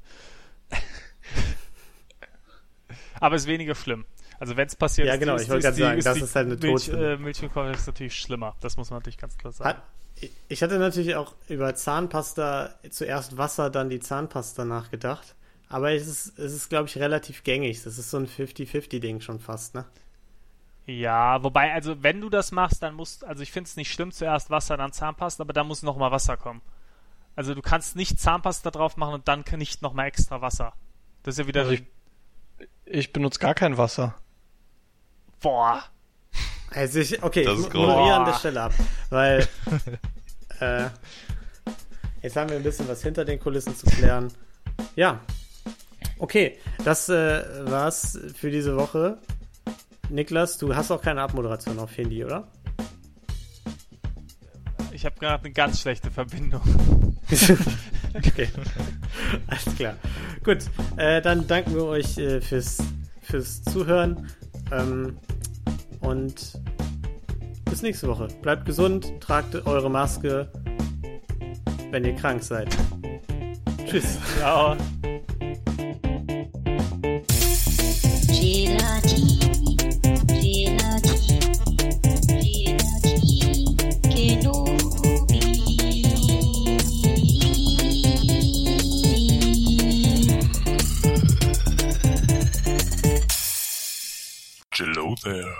aber es ist weniger schlimm. Also wenn es passiert,
ja genau, ist, ich wollte gerade sagen, das ist halt eine
Milch, äh, Milch und Cornflakes natürlich schlimmer. Das muss man natürlich ganz klar sagen. Hat,
ich hatte natürlich auch über Zahnpasta zuerst Wasser, dann die Zahnpasta nachgedacht. Aber es ist, es ist glaube ich, relativ gängig. Das ist so ein 50-50-Ding schon fast, ne?
Ja, wobei, also wenn du das machst, dann musst, also ich finde es nicht schlimm, zuerst Wasser, dann Zahnpasta, aber da muss nochmal Wasser kommen. Also du kannst nicht Zahnpasta drauf machen und dann nicht nochmal extra Wasser. Das ist ja wieder. Also
ich, ich benutze gar kein Wasser.
Boah.
Also ich, okay, das ich moderiere an der Stelle ab, weil äh, jetzt haben wir ein bisschen was hinter den Kulissen zu klären. Ja, okay, das äh, war's für diese Woche. Niklas, du hast auch keine Abmoderation auf Handy, oder?
Ich habe gerade eine ganz schlechte Verbindung.
okay. Alles klar. Gut, äh, dann danken wir euch äh, fürs, fürs Zuhören. Ähm, und bis nächste Woche. Bleibt gesund, tragt eure Maske, wenn ihr krank seid. Tschüss.
Ciao.
There.